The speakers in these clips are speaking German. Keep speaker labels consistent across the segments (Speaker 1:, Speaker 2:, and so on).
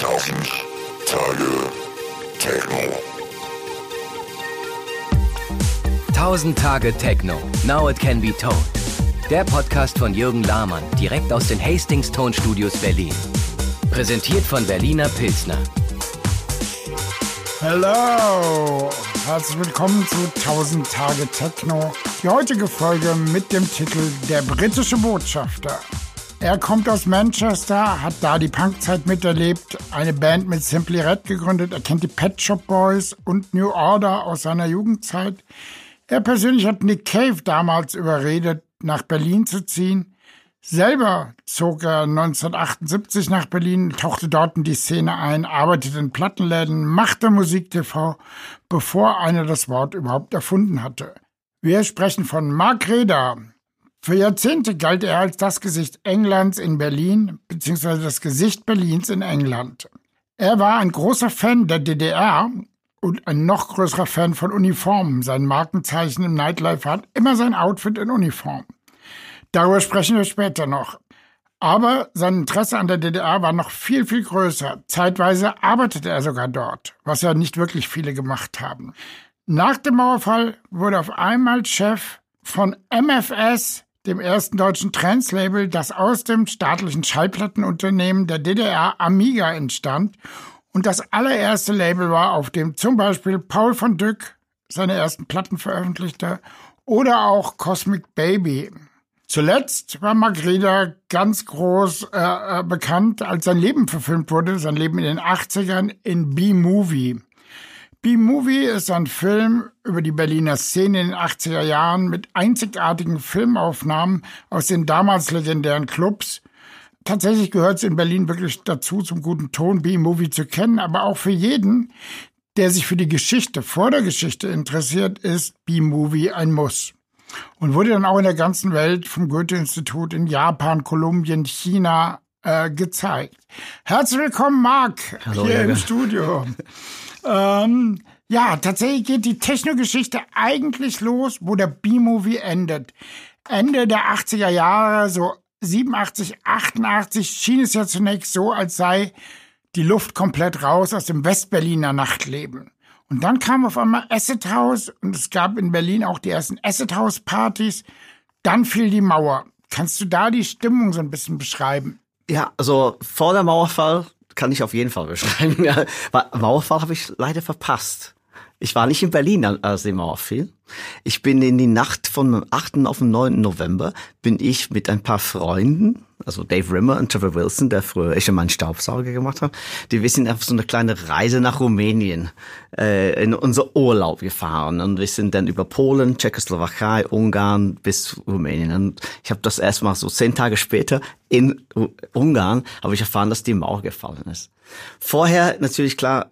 Speaker 1: Tausend Tage Techno.
Speaker 2: 1000 Tage Techno. Now it can be told. Der Podcast von Jürgen Lahmann, direkt aus den Hastings Tonstudios Berlin. Präsentiert von Berliner Pilsner.
Speaker 3: Hallo! Herzlich willkommen zu 1000 Tage Techno. Die heutige Folge mit dem Titel Der britische Botschafter. Er kommt aus Manchester, hat da die Punkzeit miterlebt, eine Band mit Simply Red gegründet, er kennt die Pet Shop Boys und New Order aus seiner Jugendzeit. Er persönlich hat Nick Cave damals überredet, nach Berlin zu ziehen. Selber zog er 1978 nach Berlin, tauchte dort in die Szene ein, arbeitete in Plattenläden, machte Musik-TV, bevor einer das Wort überhaupt erfunden hatte. Wir sprechen von Mark Reda, für Jahrzehnte galt er als das Gesicht Englands in Berlin bzw. das Gesicht Berlins in England. Er war ein großer Fan der DDR und ein noch größerer Fan von Uniformen. Sein Markenzeichen im Nightlife hat immer sein Outfit in Uniform. Darüber sprechen wir später noch. Aber sein Interesse an der DDR war noch viel, viel größer. Zeitweise arbeitete er sogar dort, was ja nicht wirklich viele gemacht haben. Nach dem Mauerfall wurde auf einmal Chef von MFS, dem ersten deutschen Trance-Label, das aus dem staatlichen Schallplattenunternehmen der DDR Amiga entstand und das allererste Label war, auf dem zum Beispiel Paul von Dyck seine ersten Platten veröffentlichte oder auch Cosmic Baby. Zuletzt war Magreda ganz groß äh, äh, bekannt, als sein Leben verfilmt wurde, sein Leben in den 80ern in B-Movie. B-Movie ist ein Film über die Berliner Szene in den 80er Jahren mit einzigartigen Filmaufnahmen aus den damals legendären Clubs. Tatsächlich gehört es in Berlin wirklich dazu, zum guten Ton B-Movie zu kennen, aber auch für jeden, der sich für die Geschichte vor der Geschichte interessiert, ist B-Movie ein Muss. Und wurde dann auch in der ganzen Welt vom Goethe-Institut in Japan, Kolumbien, China äh, gezeigt. Herzlich willkommen, Marc,
Speaker 4: Hallo,
Speaker 3: hier
Speaker 4: Jürgen.
Speaker 3: im Studio. Ähm, ja, tatsächlich geht die Technogeschichte eigentlich los, wo der B-Movie endet. Ende der 80er Jahre, so 87, 88, schien es ja zunächst so, als sei die Luft komplett raus aus dem Westberliner Nachtleben. Und dann kam auf einmal Acid House und es gab in Berlin auch die ersten Acid House Partys. Dann fiel die Mauer. Kannst du da die Stimmung so ein bisschen beschreiben?
Speaker 4: Ja, also vor der Mauerfall kann ich auf jeden Fall beschreiben. Ja, Mauerfall habe ich leider verpasst. Ich war nicht in Berlin, als die Mauer fiel. Ich bin in die Nacht vom 8. auf den 9. November, bin ich mit ein paar Freunden, also Dave Rimmer und Trevor Wilson, der früher ich schon meinen Staubsauger gemacht hat, die wir sind auf so eine kleine Reise nach Rumänien äh, in unser Urlaub gefahren und wir sind dann über Polen, Tschechoslowakei, Ungarn bis Rumänien. Und ich habe das erstmal so zehn Tage später in Ungarn habe ich erfahren, dass die Mauer gefallen ist. Vorher natürlich klar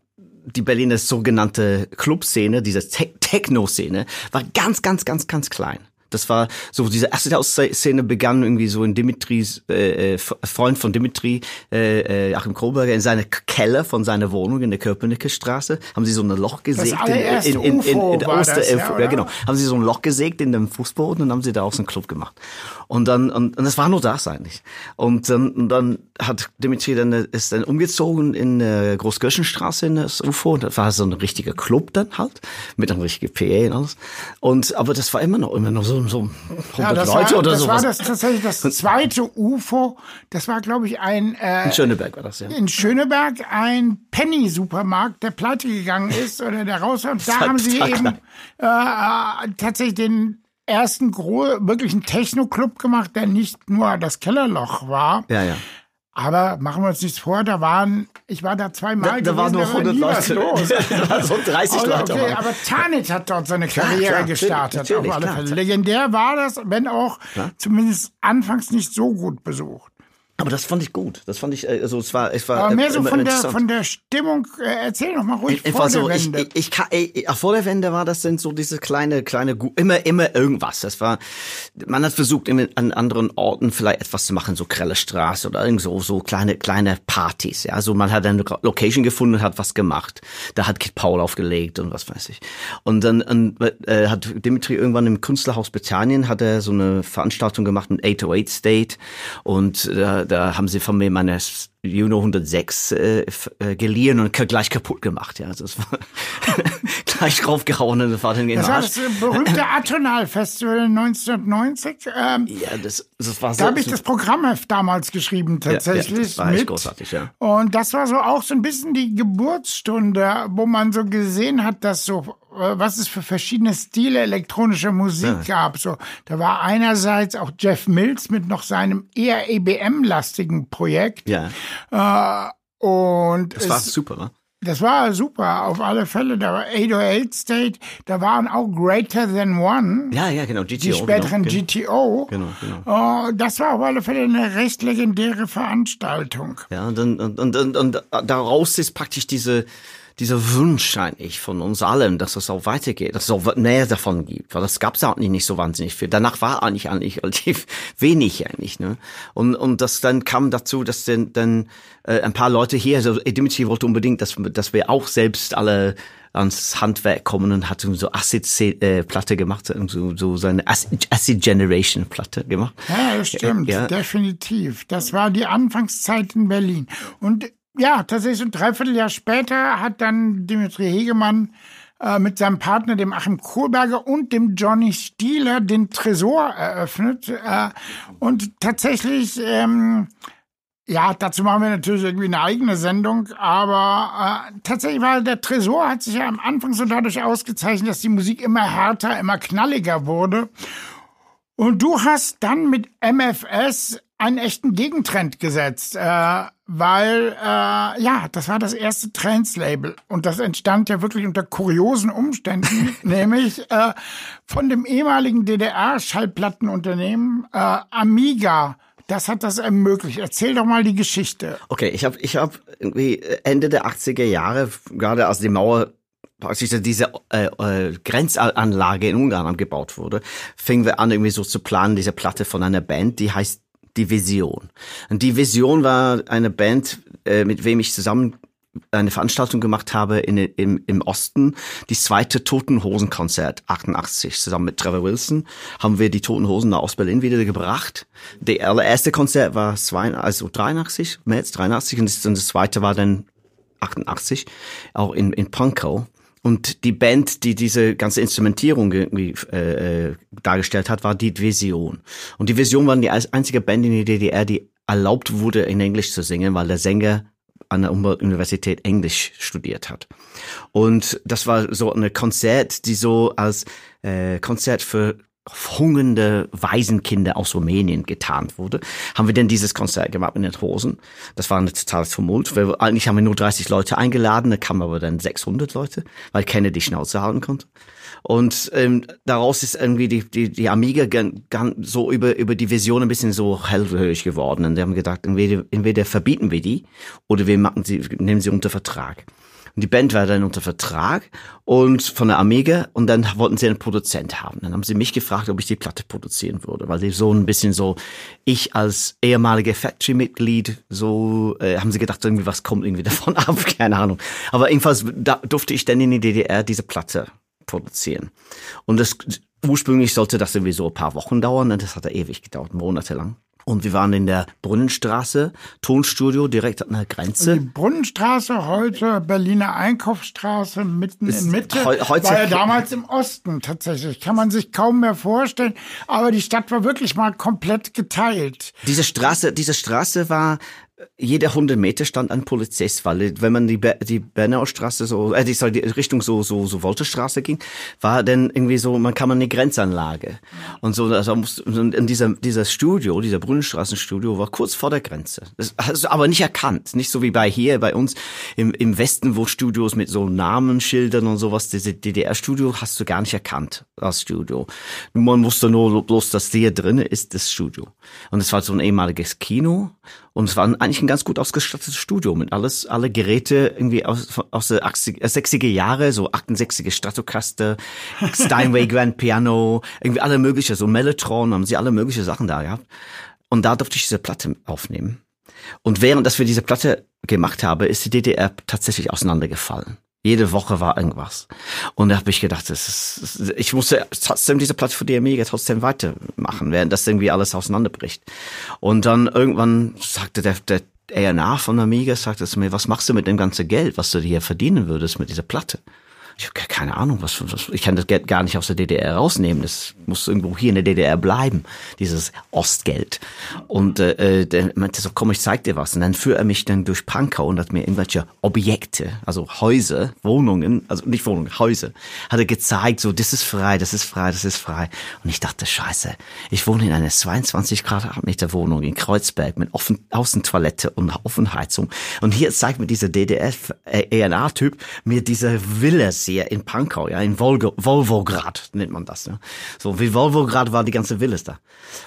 Speaker 4: die Berliner sogenannte Clubszene, diese Te Techno-Szene, war ganz, ganz, ganz, ganz klein. Das war so, diese erste Szene begann irgendwie so in Dimitris, äh, Freund von Dimitri, äh, Achim Kohlberger, in seiner Keller von seiner Wohnung in der Köpenicker Straße, haben sie so ein Loch gesägt.
Speaker 3: Das in, in, in, in, in, Oster, das, ja,
Speaker 4: ja, genau. Haben sie so ein Loch gesägt in dem Fußboden und haben sie da auch so einen Club gemacht. Und dann, und, und das war nur das eigentlich. Und dann, und dann hat Dimitri dann, ist dann umgezogen in äh, Großgöschenstraße in das UFO. Und das war so ein richtiger Club dann halt, mit einem richtigen PA und alles. Und, aber das war immer noch, immer noch so, so 100
Speaker 3: ja, das
Speaker 4: Leute
Speaker 3: war,
Speaker 4: oder so.
Speaker 3: Das war das tatsächlich das zweite UFO. Das war, glaube ich, ein, äh,
Speaker 4: in Schöneberg war das, ja.
Speaker 3: In Schöneberg ein Penny-Supermarkt, der pleite gegangen ist oder der raus war. Und da haben sie eben äh, äh, tatsächlich den ersten wirklichen Techno-Club gemacht, der nicht nur das Kellerloch war.
Speaker 4: Ja, ja.
Speaker 3: Aber machen wir uns nichts vor, da waren, ich war da zweimal.
Speaker 4: Da, da waren nur 100 Leute.
Speaker 3: Los.
Speaker 4: da waren so 30
Speaker 3: okay,
Speaker 4: Leute.
Speaker 3: Okay, aber Tanit hat dort seine Karriere
Speaker 4: klar,
Speaker 3: gestartet. auf alle
Speaker 4: klar.
Speaker 3: Fälle. Legendär war das, wenn auch
Speaker 4: Klar.
Speaker 3: zumindest anfangs nicht so gut besucht.
Speaker 4: Aber das fand ich gut. Das fand ich, also es war, es war
Speaker 3: Aber mehr so
Speaker 4: immer
Speaker 3: von der, von der Stimmung, äh, erzähl doch mal ruhig
Speaker 4: Einfach
Speaker 3: vor
Speaker 4: so,
Speaker 3: der
Speaker 4: ich,
Speaker 3: Wende.
Speaker 4: ich, ich, kann, ich, vor der Wende war das dann so diese kleine, kleine, immer, immer irgendwas. Das war, man hat versucht, an anderen Orten vielleicht etwas zu machen, so Krelle Straße oder irgend so, so kleine, kleine Partys. Ja, also man hat eine Location gefunden und hat was gemacht. Da hat Kid Paul aufgelegt und was weiß ich. Und dann und, äh, hat Dimitri irgendwann im Künstlerhaus Britannien hat er so eine Veranstaltung gemacht mit 808 State und äh, da haben sie von mir meine Juno 106 äh, äh, geliehen und gleich kaputt gemacht. Ja, also es war gleich draufgehauen und das war dann in
Speaker 3: Das war das berühmte Atonal Festival 1990. Ähm,
Speaker 4: ja, das, das war so.
Speaker 3: da habe ich das Programmheft damals geschrieben, tatsächlich.
Speaker 4: Ja, ja, das war echt
Speaker 3: mit.
Speaker 4: großartig, ja.
Speaker 3: Und das war so auch so ein bisschen die Geburtsstunde, wo man so gesehen hat, dass so was es für verschiedene Stile elektronischer Musik gab. So, da war einerseits auch Jeff Mills mit noch seinem eher EBM-lastigen Projekt.
Speaker 4: Ja,
Speaker 3: Äh, und
Speaker 4: das war super, ne?
Speaker 3: das war super, auf alle Fälle. Da war 808 State, da waren auch Greater Than One.
Speaker 4: Ja, ja, genau. GTO.
Speaker 3: Die späteren
Speaker 4: genau,
Speaker 3: GTO.
Speaker 4: Genau, genau.
Speaker 3: Äh, das war auf alle Fälle eine recht legendäre Veranstaltung.
Speaker 4: Ja, und, und, und, und, und daraus ist praktisch diese, dieser Wunsch eigentlich von uns allen, dass es auch weitergeht, dass es auch mehr davon gibt, weil das gab es eigentlich nicht so wahnsinnig viel. Danach war eigentlich eigentlich relativ wenig eigentlich, ne? Und und das dann kam dazu, dass dann dann äh, ein paar Leute hier, also Dimitri wollte unbedingt, dass dass wir auch selbst alle ans Handwerk kommen und hat so Acid-Platte gemacht, so, so seine Acid Acid Generation Platte gemacht.
Speaker 3: Ja, das stimmt,
Speaker 4: Ja.
Speaker 3: definitiv. Das war die Anfangszeit in Berlin. Und ja, tatsächlich ein Dreivierteljahr später hat dann Dimitri Hegemann äh, mit seinem Partner, dem Achim Kohlberger und dem Johnny Stieler, den Tresor eröffnet. Äh, und tatsächlich, ähm, ja, dazu machen wir natürlich irgendwie eine eigene Sendung, aber äh, tatsächlich war der Tresor hat sich ja am Anfang so dadurch ausgezeichnet, dass die Musik immer härter, immer knalliger wurde. Und du hast dann mit MFS einen echten Gegentrend gesetzt, äh, weil äh, ja, das war das erste Trends-Label und das entstand ja wirklich unter kuriosen Umständen, nämlich äh, von dem ehemaligen DDR-Schallplattenunternehmen äh, Amiga. Das hat das ermöglicht. Erzähl doch mal die Geschichte.
Speaker 4: Okay, ich habe ich hab irgendwie Ende der 80er Jahre, gerade als die Mauer praktisch diese äh, äh, Grenzanlage in Ungarn gebaut wurde, fingen wir an, irgendwie so zu planen, diese Platte von einer Band, die heißt Die Vision. Und Die Vision war eine Band, äh, mit wem ich zusammen eine Veranstaltung gemacht habe in, im, im Osten, die zweite Toten Hosen Konzert 88 zusammen mit Trevor Wilson haben wir die Toten Hosen aus Berlin wieder gebracht. Der allererste Konzert war zwei, also 83, März 83 und das, und das zweite war dann 88, auch in, in Pankow. Und die Band, die diese ganze Instrumentierung irgendwie äh, äh, dargestellt hat, war die Vision. Und die Vision waren die einzige Band in der DDR, die erlaubt wurde, in Englisch zu singen, weil der Sänger an der Universität Englisch studiert hat. Und das war so eine Konzert, die so als äh, Konzert für hungernde Waisenkinder aus Rumänien getarnt wurde, haben wir denn dieses Konzert gemacht mit den Hosen. Das war ein totales Tumult. Wir, eigentlich haben wir nur 30 Leute eingeladen, da kamen aber dann 600 Leute, weil keiner die Schnauze halten konnte. Und ähm, daraus ist irgendwie die, die, die Amiga gan, gan, so über, über die Vision ein bisschen so hellhörig geworden. Und die haben gedacht, entweder, entweder verbieten wir die oder wir machen sie, nehmen sie unter Vertrag. Und die Band war dann unter Vertrag und von der Amiga und dann wollten sie einen Produzent haben. Dann haben sie mich gefragt, ob ich die Platte produzieren würde, weil sie so ein bisschen so, ich als ehemalige Factory-Mitglied, so äh, haben sie gedacht, irgendwie was kommt irgendwie davon ab, keine Ahnung. Aber jedenfalls da durfte ich dann in die DDR diese Platte produzieren. Und das ursprünglich sollte das irgendwie so ein paar Wochen dauern, und das hat ja ewig gedauert, monatelang. Und wir waren in der Brunnenstraße, Tonstudio, direkt an der Grenze.
Speaker 3: Die Brunnenstraße, heute Berliner Einkaufsstraße, mitten in Mitte,
Speaker 4: heu-
Speaker 3: war ja damals im Osten tatsächlich. Kann man sich kaum mehr vorstellen. Aber die Stadt war wirklich mal komplett geteilt.
Speaker 4: Diese Straße, diese Straße war jeder 100 Meter stand ein Polizist, weil wenn man die, Be die Bernaustraße so, äh, die, sorry, die Richtung so, so, so Wolterstraße ging, war dann irgendwie so, man kam an die Grenzanlage. Und so, also in dieser, dieser Studio, dieser Brunnenstraßenstudio war kurz vor der Grenze. Das hast du aber nicht erkannt. Nicht so wie bei hier, bei uns im, im Westen, wo Studios mit so Namensschildern und sowas, diese DDR-Studio hast du gar nicht erkannt als Studio. Man wusste nur bloß, dass hier drin ist das Studio. Und es war so ein ehemaliges Kino. Und es war eigentlich ein ganz gut ausgestattetes Studio mit alles, alle Geräte irgendwie aus, aus der 80, äh, 60er Jahre, so 68er Stratocaster, Steinway Grand Piano, irgendwie alle mögliche, so Mellotron, haben sie alle mögliche Sachen da gehabt. Und da durfte ich diese Platte aufnehmen. Und während dass wir diese Platte gemacht haben, ist die DDR tatsächlich auseinandergefallen. Jede Woche war irgendwas. Und da habe ich gedacht, das ist, ich musste trotzdem diese Platte für die Amiga trotzdem weitermachen, während das irgendwie alles auseinanderbricht. Und dann irgendwann sagte der, der A&R von Amiga, sagte zu mir, was machst du mit dem ganzen Geld, was du hier verdienen würdest mit dieser Platte? Ich habe keine Ahnung, was, was, ich kann das Geld gar nicht aus der DDR rausnehmen. Das muss irgendwo hier in der DDR bleiben, dieses Ostgeld. Und äh, äh der meinte so, komm, ich zeig dir was. Und dann führt er mich dann durch Pankow und hat mir irgendwelche Objekte, also Häuser, Wohnungen, also nicht Wohnungen, Häuser, hat er gezeigt, so, das ist frei, das ist frei, das ist frei. Und ich dachte, scheiße, ich wohne in einer 22 Quadratmeter Wohnung in Kreuzberg mit offen, Außentoilette und Offenheizung. Und hier zeigt mir dieser DDR-ENA-Typ äh, mir diese Villas sehr in Pankow, ja, in Volgo, Volvograd nennt man das. Ja. So wie Volvograd war die ganze Willis da.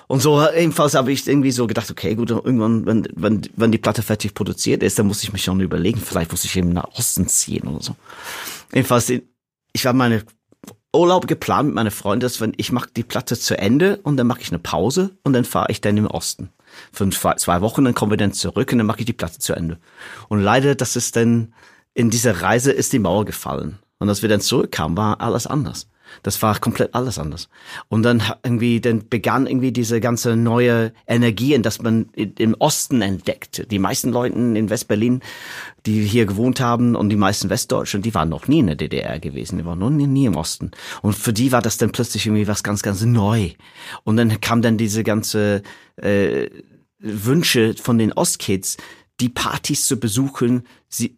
Speaker 4: Und so ebenfalls habe ich irgendwie so gedacht, okay, gut, irgendwann, wenn, wenn, wenn die Platte fertig produziert ist, dann muss ich mich schon überlegen, vielleicht muss ich eben nach Osten ziehen oder so. Jedenfalls, ich habe meine Urlaub geplant mit meiner Freundin, dass wenn ich mache die Platte zu Ende und dann mache ich eine Pause und dann fahre ich dann im Osten. Für zwei Wochen, dann kommen wir dann zurück und dann mache ich die Platte zu Ende. Und leider, das ist dann, in dieser Reise ist die Mauer gefallen. Und als wir dann zurückkamen, war alles anders. Das war komplett alles anders. Und dann irgendwie, dann begann irgendwie diese ganze neue Energie, in das man im Osten entdeckte. Die meisten Leute in Westberlin, die hier gewohnt haben und die meisten Westdeutschen, die waren noch nie in der DDR gewesen. Die waren noch nie, nie im Osten. Und für die war das dann plötzlich irgendwie was ganz, ganz neu. Und dann kam dann diese ganze äh, Wünsche von den Ostkids, die Partys zu besuchen,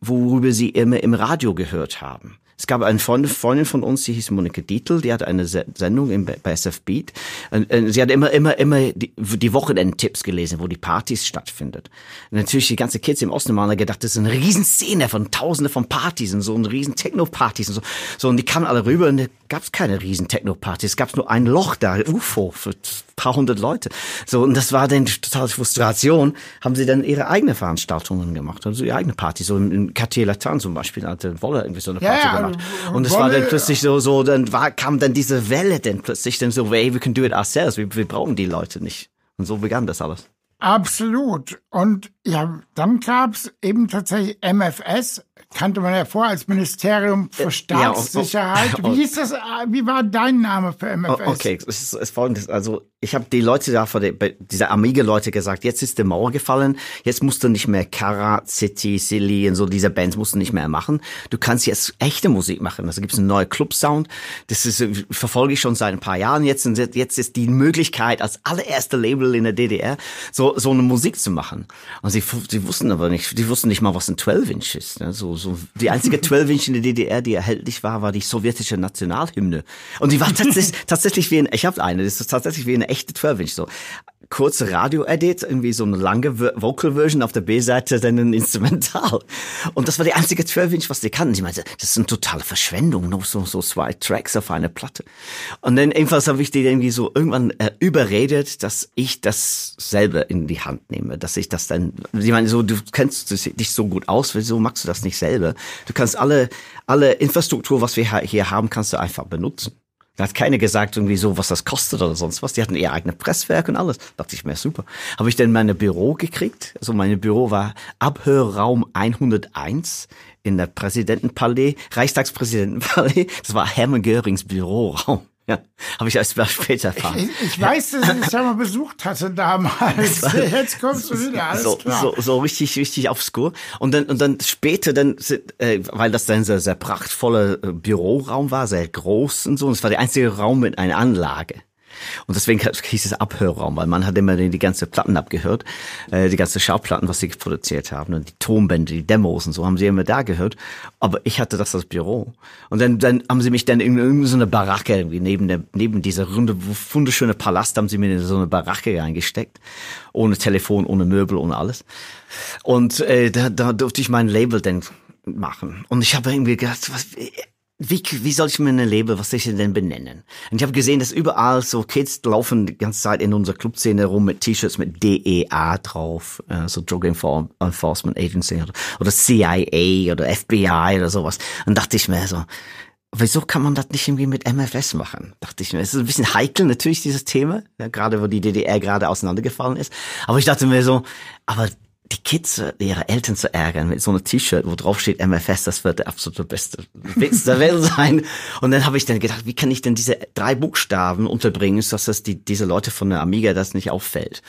Speaker 4: worüber sie immer im Radio gehört haben. Es gab eine Freundin von uns, die hieß Monika Dietl, die hatte eine Sendung im, bei SF Beat. Sie hat immer, immer, immer die, die Wochenendtipps gelesen, wo die Partys stattfindet. Und natürlich die ganze Kids im Osten haben gedacht, das ist eine Riesenszene von Tausende von Partys und so, ein riesen Techno-Partys und so. So, und die kamen alle rüber und da gab es keine riesen Techno-Partys. Es gab nur ein Loch da, UFO, für ein paar hundert Leute. So, und das war dann totale Frustration. Haben sie dann ihre eigene Veranstaltungen gemacht, also ihre eigene Party. So in Cartier Latin zum Beispiel, hatte Wolle irgendwie so eine Party ja, gemacht. Und es war dann plötzlich so, so, dann war, kam dann diese Welle dann plötzlich dann so, hey, we can do it ourselves, wir, wir brauchen die Leute nicht. Und so begann das alles.
Speaker 3: Absolut. Und ja, dann gab's eben tatsächlich MFS, kannte man ja vor als Ministerium für Staatssicherheit. Ja, oh, oh, wie hieß das? Wie war dein Name für MFS?
Speaker 4: okay, es ist, es ist folgendes. Also ich habe die Leute da vor der, dieser Amiga-Leute gesagt, jetzt ist die Mauer gefallen, jetzt musst du nicht mehr Kara, City, Silly und so diese Bands musst du nicht mehr machen. Du kannst jetzt echte Musik machen. Also gibt es einen neuen Club-Sound. Das ist, verfolge ich schon seit ein paar Jahren jetzt. Und jetzt ist die Möglichkeit, als allererste Label in der DDR so, so eine Musik zu machen. Und sie, sie wussten aber nicht, die wussten nicht mal, was ein 12-Inch ist. Ne? So, so, die einzige 12-Inch in der DDR, die erhältlich war, war die sowjetische Nationalhymne. Und die war tatsächlich, tatsächlich wie ein, ich habe eine, das ist tatsächlich wie eine echte 12-Inch so. Kurze Radio-Edit, irgendwie so eine lange Vocal-Version auf der B-Seite, dann ein Instrumental. Und das war die einzige 12-Inch, was die kannten. Ich meinte, das ist eine totale Verschwendung, nur so, so zwei Tracks auf eine Platte. Und dann ebenfalls habe ich die irgendwie so irgendwann äh, überredet, dass ich das selber in die Hand nehme, dass ich das dann, ich meine, so, du kennst dich so gut aus, wieso machst du das nicht selber? Du kannst alle, alle Infrastruktur, was wir hier haben, kannst du einfach benutzen. Da hat keiner gesagt, irgendwie so, was das kostet oder sonst was. Die hatten ihr eigenes Presswerk und alles. Da dachte ich mir, super. Habe ich denn mein Büro gekriegt? Also mein Büro war Abhörraum 101 in der Präsidentenpalais, Reichstagspräsidentenpalais. Das war Hermann Görings Büroraum. Ja, habe ich erst später erfahren.
Speaker 3: Ich, ich weiß, dass ich es ja mal besucht hatte damals. Jetzt kommst du wieder, alles
Speaker 4: so,
Speaker 3: klar.
Speaker 4: So, so richtig, richtig obskur. Und dann, und dann später, dann, äh, weil das dann sehr, sehr prachtvoller äh, Büroraum war, sehr groß und so, und es war der einzige Raum mit einer Anlage. Und deswegen hieß es Abhörraum, weil man hat immer die ganze Platten abgehört, äh, die ganze Schauplatten, was sie produziert haben und die Tonbände, die Demos und so haben sie immer da gehört. Aber ich hatte das als Büro. Und dann, dann haben sie mich dann in irgendeine Baracke irgendwie neben der, neben dieser runde, wunderschöne Palast haben sie mir in so eine Baracke reingesteckt. Ohne Telefon, ohne Möbel, ohne alles. Und äh, da, da durfte ich mein Label dann machen. Und ich habe irgendwie gedacht, was, wie, wie soll ich meine Leben, was soll ich denn benennen? Und ich habe gesehen, dass überall so Kids laufen die ganze Zeit in unserer Clubszene rum mit T-Shirts mit DEA drauf, äh, so Drug Enforcement Agency oder, oder CIA oder FBI oder sowas. Und dachte ich mir so, wieso kann man das nicht irgendwie mit MFS machen? Dachte ich mir. Es ist ein bisschen heikel natürlich, dieses Thema, ja, gerade wo die DDR gerade auseinandergefallen ist. Aber ich dachte mir so, aber die Kids, ihre Eltern zu ärgern mit so einem T-Shirt, wo drauf steht MFS, das wird der absolute beste Witz der Welt sein. Und dann habe ich dann gedacht, wie kann ich denn diese drei Buchstaben unterbringen, dass das die, diese Leute von der Amiga das nicht auffällt.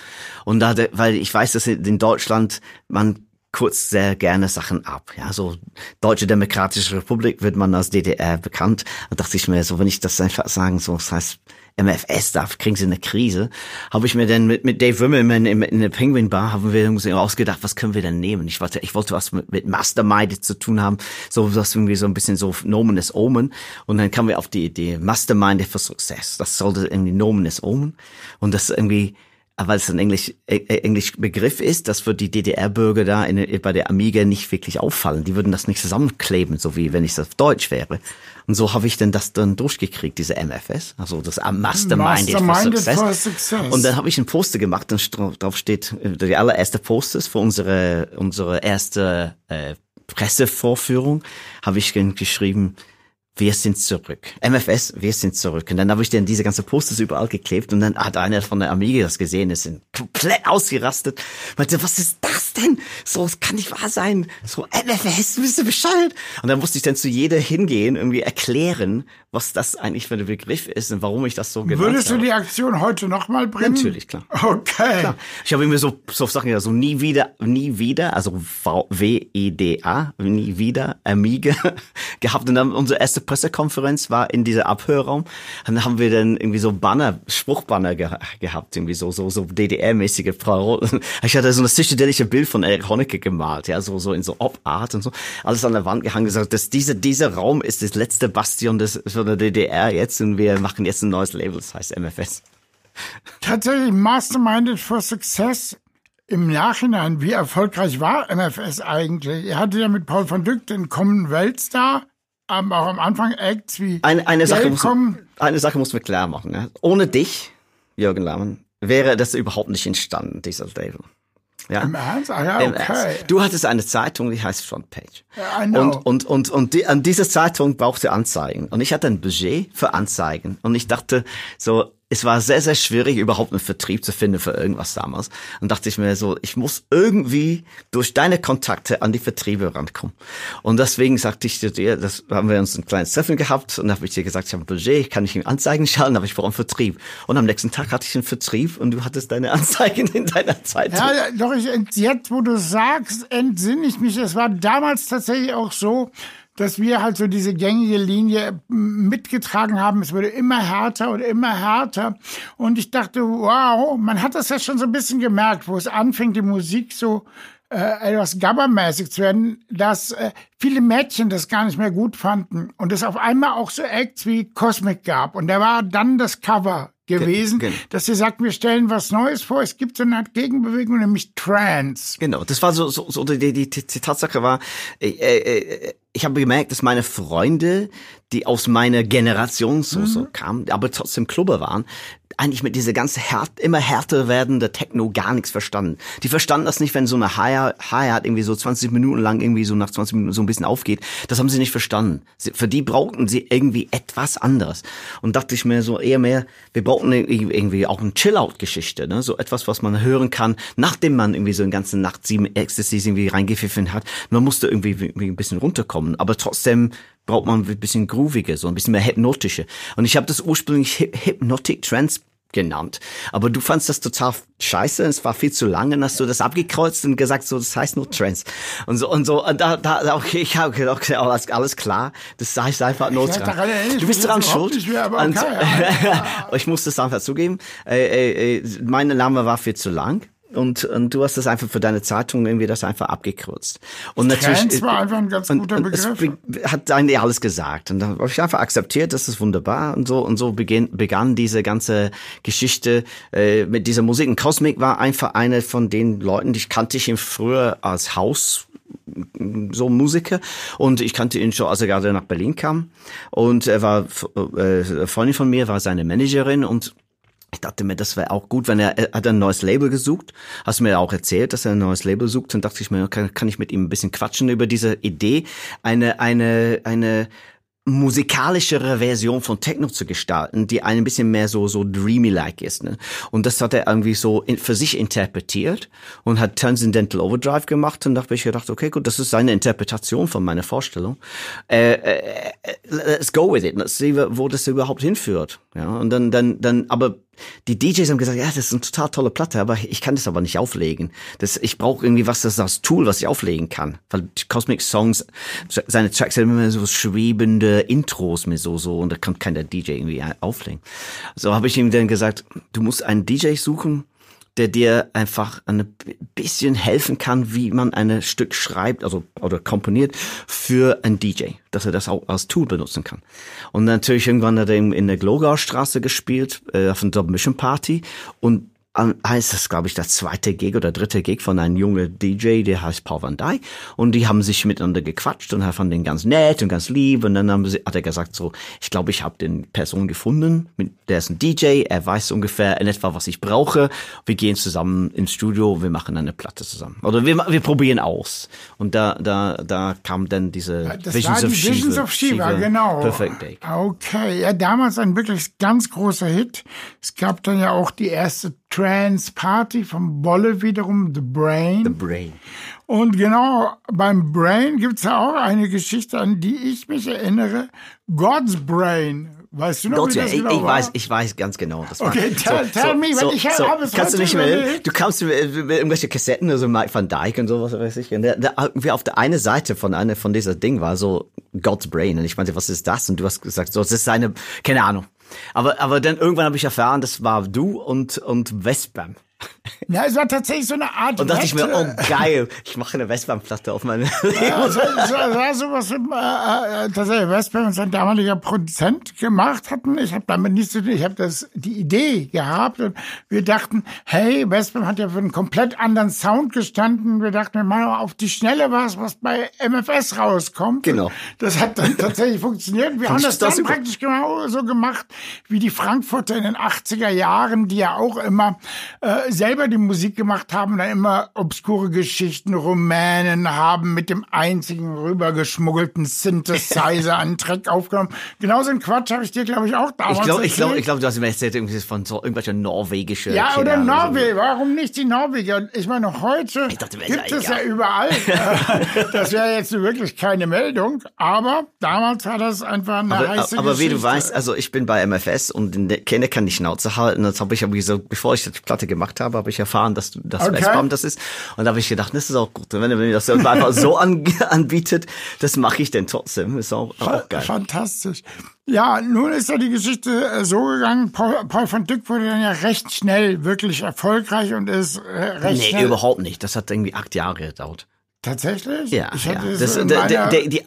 Speaker 4: Und da, weil ich weiß, dass in Deutschland man kurz sehr gerne Sachen ab. Ja, so Deutsche Demokratische Republik wird man als DDR bekannt. Da dachte ich mir so, wenn ich das einfach sagen, so, das heißt, MFS darf, kriegen sie eine Krise. Habe ich mir dann mit, mit Dave Wimmelman in, in der Penguin Bar, haben wir uns ausgedacht, was können wir denn nehmen? Ich wollte, ich wollte was mit, mit Mastermind zu tun haben, so was irgendwie so ein bisschen so Nomen is Omen. Und dann kamen wir auf die Idee, Mastermind for Success. Das sollte irgendwie Nomen is Omen. Und das irgendwie, weil es ein Englisch, äh, Englisch Begriff ist, das wird die DDR-Bürger da in, bei der Amiga nicht wirklich auffallen. Die würden das nicht zusammenkleben, so wie wenn ich es auf Deutsch wäre. Und so habe ich dann das dann durchgekriegt, diese MFS, also das Mastermind for, Success. for Success. Und dann habe ich ein Poster gemacht, und drauf steht äh, die allererste Posters für unsere unsere erste äh, Pressevorführung, habe ich geschrieben, wir sind zurück. MFS, wir sind zurück. Und dann habe ich dann diese ganze Posters überall geklebt und dann hat einer von der Amiga das gesehen, ist komplett ausgerastet. Meinte, was ist das denn? So, das kann nicht wahr sein. So, MFS, bist du bescheuert? Und dann musste ich dann zu jeder hingehen, irgendwie erklären, was das eigentlich für ein Begriff ist und warum ich das so genannt
Speaker 3: Würdest habe. du die Aktion heute nochmal bringen?
Speaker 4: Natürlich, klar.
Speaker 3: Okay. Klar.
Speaker 4: Ich habe immer so, so Sachen, ja, so nie wieder, nie wieder, also W-E-D-A, nie wieder, Amiga gehabt. Und dann unsere erste Pressekonferenz war in dieser Abhörraum. Und dann haben wir dann irgendwie so Banner, Spruchbanner ge gehabt, irgendwie so, so, so DDR-mäßige Frau. Ich hatte so eine psychedelische Bild von Eric Honecker gemalt, ja, so, so in so Op-Art und so. Alles an der Wand gehangen, gesagt, dass dieser, dieser Raum ist das letzte Bastion des, von der DDR jetzt und wir machen jetzt ein neues Label, das heißt MFS.
Speaker 3: Tatsächlich Masterminded for Success im Nachhinein, wie erfolgreich war MFS eigentlich? Ihr hattet ja mit Paul van Dyck den kommenden Weltstar, aber auch am Anfang Acts wie
Speaker 4: eine, eine Sache muss, eine Sache muss mir klar machen. Ne? Ohne dich, Jürgen Lahmann, wäre das überhaupt nicht entstanden, dieser Label.
Speaker 3: Ja. Im Ernst? Ah, ja, okay. Ernst.
Speaker 4: Du hattest eine Zeitung, die heißt Frontpage. Know. Und, und, und, und die, an dieser Zeitung brauchte Anzeigen. Und ich hatte ein Budget für Anzeigen. Und ich dachte so, es war sehr, sehr schwierig, überhaupt einen Vertrieb zu finden für irgendwas damals. Und dachte ich mir so, ich muss irgendwie durch deine Kontakte an die Vertriebe rankommen. Und deswegen sagte ich dir, das haben wir uns ein kleines Treffen gehabt und habe ich dir gesagt, ich habe ein Budget, kann ich in Anzeigen schalten, aber ich brauche einen Vertrieb. Und am nächsten Tag hatte ich einen Vertrieb und du hattest deine Anzeigen in deiner Zeitung.
Speaker 3: Ja, doch, ich, jetzt, wo du sagst, entsinne ich mich, es war damals tatsächlich auch so, dass wir halt so diese gängige Linie mitgetragen haben. Es wurde immer härter und immer härter. Und ich dachte, wow, man hat das ja schon so ein bisschen gemerkt, wo es anfängt, die Musik so äh, etwas gabbermäßig zu werden, dass äh, viele Mädchen das gar nicht mehr gut fanden und es auf einmal auch so Acts wie Cosmic gab. Und da war dann das Cover gewesen, Ge dass sie sagt, wir stellen was Neues vor. Es gibt so eine Art Gegenbewegung, nämlich Trance.
Speaker 4: Genau, das war so, so, so die, die, die, die Tatsache war, äh, äh, ich habe gemerkt, dass meine Freunde, die aus meiner Generation so, mhm. so kamen, aber trotzdem Klubber waren, eigentlich mit dieser ganze Härt, immer härter werdende Techno gar nichts verstanden. Die verstanden das nicht, wenn so eine Hi-Hat irgendwie so 20 Minuten lang irgendwie so nach 20 Minuten so ein bisschen aufgeht. Das haben sie nicht verstanden. Sie, für die brauchten sie irgendwie etwas anderes. Und dachte ich mir so eher mehr, wir brauchen irgendwie auch eine Chill-Out-Geschichte, ne? so etwas, was man hören kann, nachdem man irgendwie so eine ganze Nacht sieben Ecstasies irgendwie reingepfiffen hat. Man musste irgendwie, irgendwie ein bisschen runterkommen, aber trotzdem braucht man ein bisschen grooviger, so ein bisschen mehr hypnotische. Und ich habe das ursprünglich Hypnotic Trance genannt. Aber du fandst das total scheiße, es war viel zu lang und hast du das abgekreuzt und gesagt, so, das heißt nur Trance. Und so, und so, und da, da, okay, ich habe gedacht, okay, alles, alles klar, das heißt einfach nur Trance. Du bist daran schuld.
Speaker 3: Mehr, aber okay, und,
Speaker 4: ja. ich muss das einfach zugeben, äh, äh, äh, mein Name war viel zu lang und, und du hast das einfach für deine Zeitung irgendwie das einfach abgekürzt. Und
Speaker 3: natürlich Trans war einfach ein ganz guter und, und Begriff.
Speaker 4: Es hat eigentlich alles gesagt und da habe ich einfach akzeptiert, das ist wunderbar und so und so beginn, begann diese ganze Geschichte äh, mit dieser Musik. Und Cosmic war einfach einer von den Leuten, die ich kannte ich ihn früher als Haus so Musiker und ich kannte ihn schon, als er gerade nach Berlin kam und er war äh, Freundin von mir, war seine Managerin und ich dachte mir, das wäre auch gut, wenn er, er hat ein neues Label gesucht. Hast du mir auch erzählt, dass er ein neues Label sucht. Dann dachte ich mir, kann, kann ich mit ihm ein bisschen quatschen über diese Idee, eine eine eine musikalischere Version von Techno zu gestalten, die ein bisschen mehr so so dreamy-like ist. Ne? Und das hat er irgendwie so in, für sich interpretiert und hat Transcendental Overdrive gemacht. Und da habe ich gedacht, okay, gut, das ist seine Interpretation von meiner Vorstellung. Äh, äh, äh let's go with it. Let's see, wo das überhaupt hinführt. Ja, und dann, dann, dann, aber die DJs haben gesagt, ja, das ist eine total tolle Platte, aber ich kann das aber nicht auflegen. Das, ich brauche irgendwie was, das ist das Tool, was ich auflegen kann. Weil Cosmic Songs, seine Tracks haben immer so schwebende Intros mit so, so, und da kann kein DJ irgendwie auflegen. So habe ich ihm dann gesagt, du musst einen DJ suchen, der dir einfach ein bisschen helfen kann, wie man ein Stück schreibt, also oder komponiert für einen DJ, dass er das auch als Tool benutzen kann. Und natürlich irgendwann hat er in der Glogau-Straße gespielt äh, auf einer Mission Party und heißt das, glaube ich, der zweite Gig oder dritte Gig von einem jungen DJ, der heißt Paul Van Dyke. Und die haben sich miteinander gequatscht und er fand den ganz nett und ganz lieb. Und dann haben sie, hat er gesagt so, ich glaube, ich habe den Person gefunden, der ist ein DJ, er weiß ungefähr in etwa, was ich brauche. Wir gehen zusammen ins Studio, wir machen eine Platte zusammen. Oder wir, wir probieren aus. Und da, da, da kam dann diese
Speaker 3: das Visions, war die of, Visions Shiva, of Shiva, Shiva, genau.
Speaker 4: Perfect Day.
Speaker 3: Okay, ja, damals ein wirklich ganz großer Hit. Es gab dann ja auch die erste Trance Party vom Bolle wiederum, The Brain.
Speaker 4: The Brain.
Speaker 3: Und genau beim Brain gibt es ja auch eine Geschichte, an die ich mich erinnere. God's Brain. Weißt du noch, Gott, wie das
Speaker 4: ich,
Speaker 3: genau
Speaker 4: ich weiß, ich weiß ganz genau. Das
Speaker 3: okay,
Speaker 4: war,
Speaker 3: tell, so, tell so, me, so, ich so, habe es
Speaker 4: Kannst du nicht mehr, du kannst mit, mit irgendwelche Kassetten, also Mike van Dyke und sowas, weiß ich. Und der, der, irgendwie auf der eine Seite von einer von dieser Ding war so God's Brain. Und ich meinte, was ist das? Und du hast gesagt, so, das ist seine, keine Ahnung. Aber, aber dann irgendwann habe ich erfahren, das war du und, und Westbam.
Speaker 3: Ja, es war tatsächlich so eine Art.
Speaker 4: Und dachte ich mir, oh geil, ich mache eine Westbam-Platte auf meine.
Speaker 3: Ja, es war sowas, äh, äh, tatsächlich Westbam und sein damaliger Produzent gemacht hatten. Ich habe damit nichts zu tun. Ich habe das die Idee gehabt und wir dachten, hey, Westbam hat ja für einen komplett anderen Sound gestanden. Wir dachten, wir machen auf die Schnelle was, was bei MFS rauskommt.
Speaker 4: Genau.
Speaker 3: Das hat dann tatsächlich funktioniert. Wir haben das, das dann praktisch genau so gemacht wie die Frankfurter in den 80er Jahren, die ja auch immer äh, selber die Musik gemacht haben, dann immer obskure Geschichten, Rumänen haben mit dem einzigen rübergeschmuggelten Synthesizer einen Track aufgenommen. Genauso ein Quatsch habe ich dir, glaube ich, auch damals
Speaker 4: Ich glaube, ich glaube, ich glaube, du hast mir erzählt, irgendwie von so irgendwelcher norwegische.
Speaker 3: Ja, oder Norwegen. Warum nicht die Norweger? Ich meine, heute dachte, gibt es ja überall. das wäre jetzt wirklich keine Meldung, aber damals war das einfach eine
Speaker 4: aber,
Speaker 3: heiße
Speaker 4: Aber
Speaker 3: Geschichte.
Speaker 4: wie du weißt, also ich bin bei MFS und Kenne kann die Schnauze halten. Das habe ich aber gesagt, bevor ich die Platte gemacht habe, habe ich erfahren, dass das okay. Westbam das ist. Und da habe ich gedacht, das ist auch gut. Wenn er mir das einfach so an, anbietet, das mache ich denn trotzdem. Ist auch, auch geil.
Speaker 3: Fantastisch. Ja, nun ist ja die Geschichte äh, so gegangen. Paul, Paul van Dyck wurde dann ja recht schnell wirklich erfolgreich und ist äh, recht
Speaker 4: nee,
Speaker 3: schnell.
Speaker 4: überhaupt nicht. Das hat irgendwie acht Jahre gedauert.
Speaker 3: Tatsächlich?
Speaker 4: Ja, ich ja. Das, so der, der, der, die,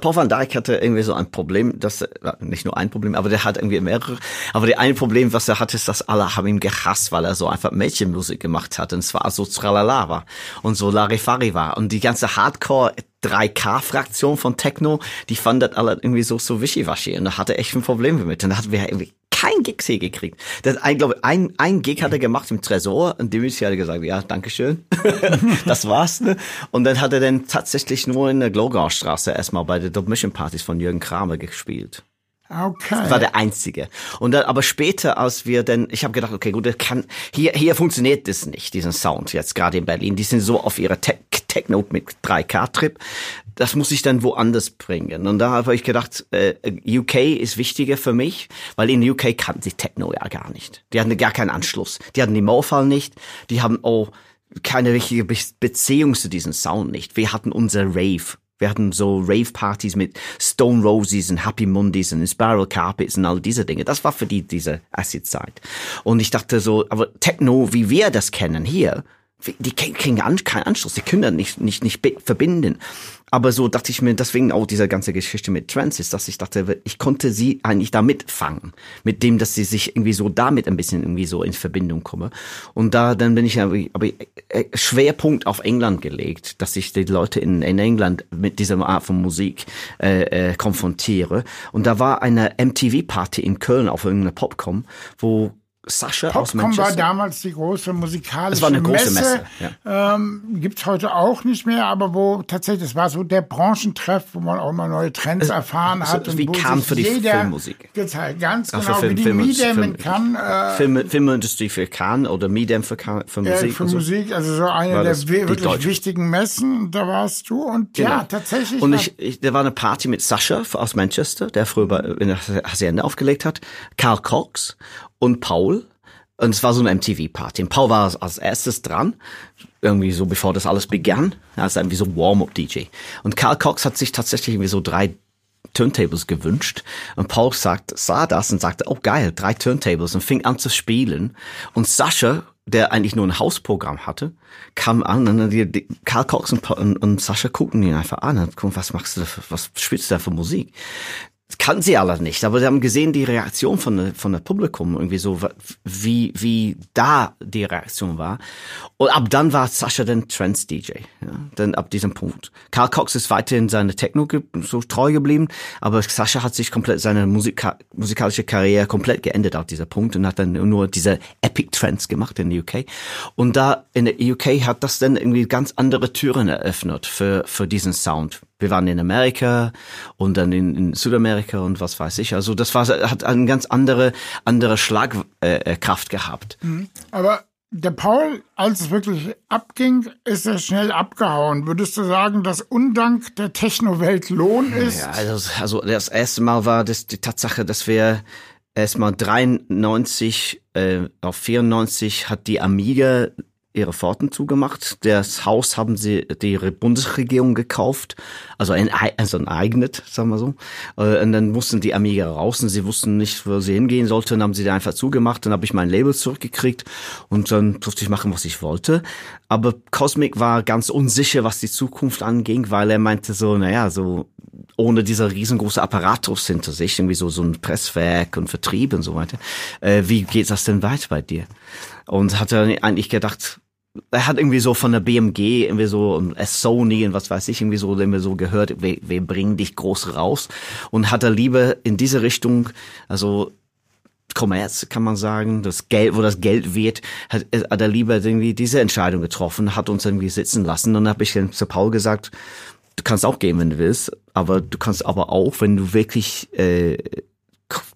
Speaker 4: Paul van Dijk hatte irgendwie so ein Problem, das nicht nur ein Problem, aber der hat irgendwie mehrere. Aber der eine Problem, was er hatte, ist, dass alle haben ihn gehasst, weil er so einfach Mädchenmusik gemacht hat und zwar so tralala war und so Larifari war und die ganze Hardcore 3K-Fraktion von Techno, die fand das alle irgendwie so, so wischiwaschi und da hatte echt ein Problem damit. Und da hatten wir irgendwie kein Gigs hier gekriegt. Das, ein, glaube ein, ein Gig hat er gemacht im Tresor und dem ist hat gesagt, ja, dankeschön. das war's, ne? Und dann hat er dann tatsächlich nur in der Glogau-Straße erstmal bei den Dub Mission Partys von Jürgen Kramer gespielt.
Speaker 3: Okay.
Speaker 4: Das war der einzige. Und dann, aber später, als wir dann, ich habe gedacht, okay, gut, das kann, hier, hier funktioniert das nicht, diesen Sound jetzt gerade in Berlin. Die sind so auf ihrer Te Techno mit 3K-Trip. Das muss ich dann woanders bringen. Und da habe ich gedacht, äh, UK ist wichtiger für mich, weil in UK kannten sie Techno ja gar nicht. Die hatten gar keinen Anschluss. Die hatten die Mauerfall nicht. Die haben auch keine richtige Beziehung zu diesem Sound nicht. Wir hatten unser Rave. Wir hatten so Rave-Partys mit Stone Roses und Happy Mondays und Spiral Carpets und all diese Dinge. Das war für die diese Acid-Zeit. Und ich dachte so, aber Techno, wie wir das kennen hier, die kriegen keinen Anschluss, die können das nicht, nicht, nicht verbinden. Aber so dachte ich mir, deswegen auch diese ganze Geschichte mit Trans ist, dass ich dachte, ich konnte sie eigentlich da mitfangen. Mit dem, dass sie sich irgendwie so damit ein bisschen irgendwie so in Verbindung komme. Und da, dann bin ich aber, aber äh, Schwerpunkt auf England gelegt, dass ich die Leute in, in England mit dieser Art von Musik äh, äh, konfrontiere. Und da war eine MTV-Party in Köln auf irgendeiner Popcom, wo Sascha aus
Speaker 3: Popcom war
Speaker 4: Manchester.
Speaker 3: damals die große musikalische
Speaker 4: Es war eine große Messe,
Speaker 3: Ähm, Gibt's heute auch nicht mehr, aber wo tatsächlich, das war so der Branchentreff, wo man auch mal neue Trends erfahren
Speaker 4: so
Speaker 3: hat. und
Speaker 4: wie
Speaker 3: sich
Speaker 4: für die Filmmusik.
Speaker 3: Gezeigt. Ganz
Speaker 4: Ach, für
Speaker 3: genau,
Speaker 4: Film-
Speaker 3: wie die
Speaker 4: Film-
Speaker 3: Medium
Speaker 4: Film-
Speaker 3: in Cannes. Äh,
Speaker 4: Film, Filmindustrie für Cannes oder Medium für, Cannes, für
Speaker 3: äh,
Speaker 4: Musik.
Speaker 3: für
Speaker 4: und so.
Speaker 3: Musik, also so eine
Speaker 4: War
Speaker 3: der wirklich
Speaker 4: deutsche.
Speaker 3: wichtigen Messen, da warst du und ja,
Speaker 4: Genau.
Speaker 3: tatsächlich.
Speaker 4: Und
Speaker 3: war-
Speaker 4: ich, ich, da war eine Party mit Sascha aus Manchester, der früher bei, in der Hacienda aufgelegt hat, Karl Cox und Paul. Und es war so eine MTV-Party. Und Paul war als erstes dran, irgendwie so bevor das alles begann. Er ist irgendwie so Warm-up-DJ. Und Karl Cox hat sich tatsächlich irgendwie so drei Turntables gewünscht. Und Paul sagt, sah das und sagte, oh geil, drei Turntables und fing an zu spielen. Und Sascha, der eigentlich nur ein Hausprogramm hatte, kam an und die, die, Karl Cox und, und, und Sascha guckten ihn einfach an und guckten, was machst du was spielst du da für Musik? Das kannten sie alle nicht, aber sie haben gesehen die Reaktion von von der Publikum irgendwie so, wie, wie da die Reaktion war. Und ab dann war Sascha dann Trance-DJ, ja, dann ab diesem Punkt. Karl Cox ist weiterhin seine Techno ge- so treu geblieben, aber Sascha hat sich komplett seine Musika musikalische Karriere komplett geendet ab dieser Punkt und hat dann nur diese Epic Trance gemacht in der UK. Und da in der UK hat das dann irgendwie ganz andere Türen eröffnet für, für diesen Sound. Wir waren in Amerika und dann in, in Südamerika und was weiß ich. Also das war, hat eine ganz andere, andere Schlagkraft äh, äh, gehabt.
Speaker 3: Aber der Paul, als es wirklich abging, ist er schnell abgehauen. Würdest du sagen, dass Undank der Techno-Welt Lohn ist?
Speaker 4: Ja, also, also das erste Mal war das die Tatsache, dass wir erstmal 93 äh, auf 94 hat die Amiga ihre Pforten zugemacht. Das Haus haben sie die Bundesregierung gekauft, also ein, also enteignet, sagen wir so. Äh, Und dann mussten die Amiga raus und sie wussten nicht, wo sie hingehen sollten. Dann haben sie die einfach zugemacht. Dann habe ich mein Label zurückgekriegt und dann durfte ich machen, was ich wollte. Aber Cosmic war ganz unsicher, was die Zukunft anging, weil er meinte so, naja, so ohne dieser riesengroße Apparatus hinter sich, irgendwie so, so ein Presswerk und Vertrieb und so weiter. Äh, wie geht das denn weiter bei dir? Und hat er eigentlich gedacht, er hat irgendwie so von der BMG irgendwie so und Sony und was weiß ich irgendwie so irgendwie so gehört, wir, wir bringen dich groß raus und hat er lieber in diese Richtung, also Kommerz kann man sagen, das Geld, wo das Geld wird, hat, hat er lieber irgendwie diese Entscheidung getroffen, hat uns irgendwie sitzen lassen dann habe ich dann zu Paul gesagt, du kannst auch gehen, wenn du willst, aber du kannst aber auch, wenn du wirklich äh,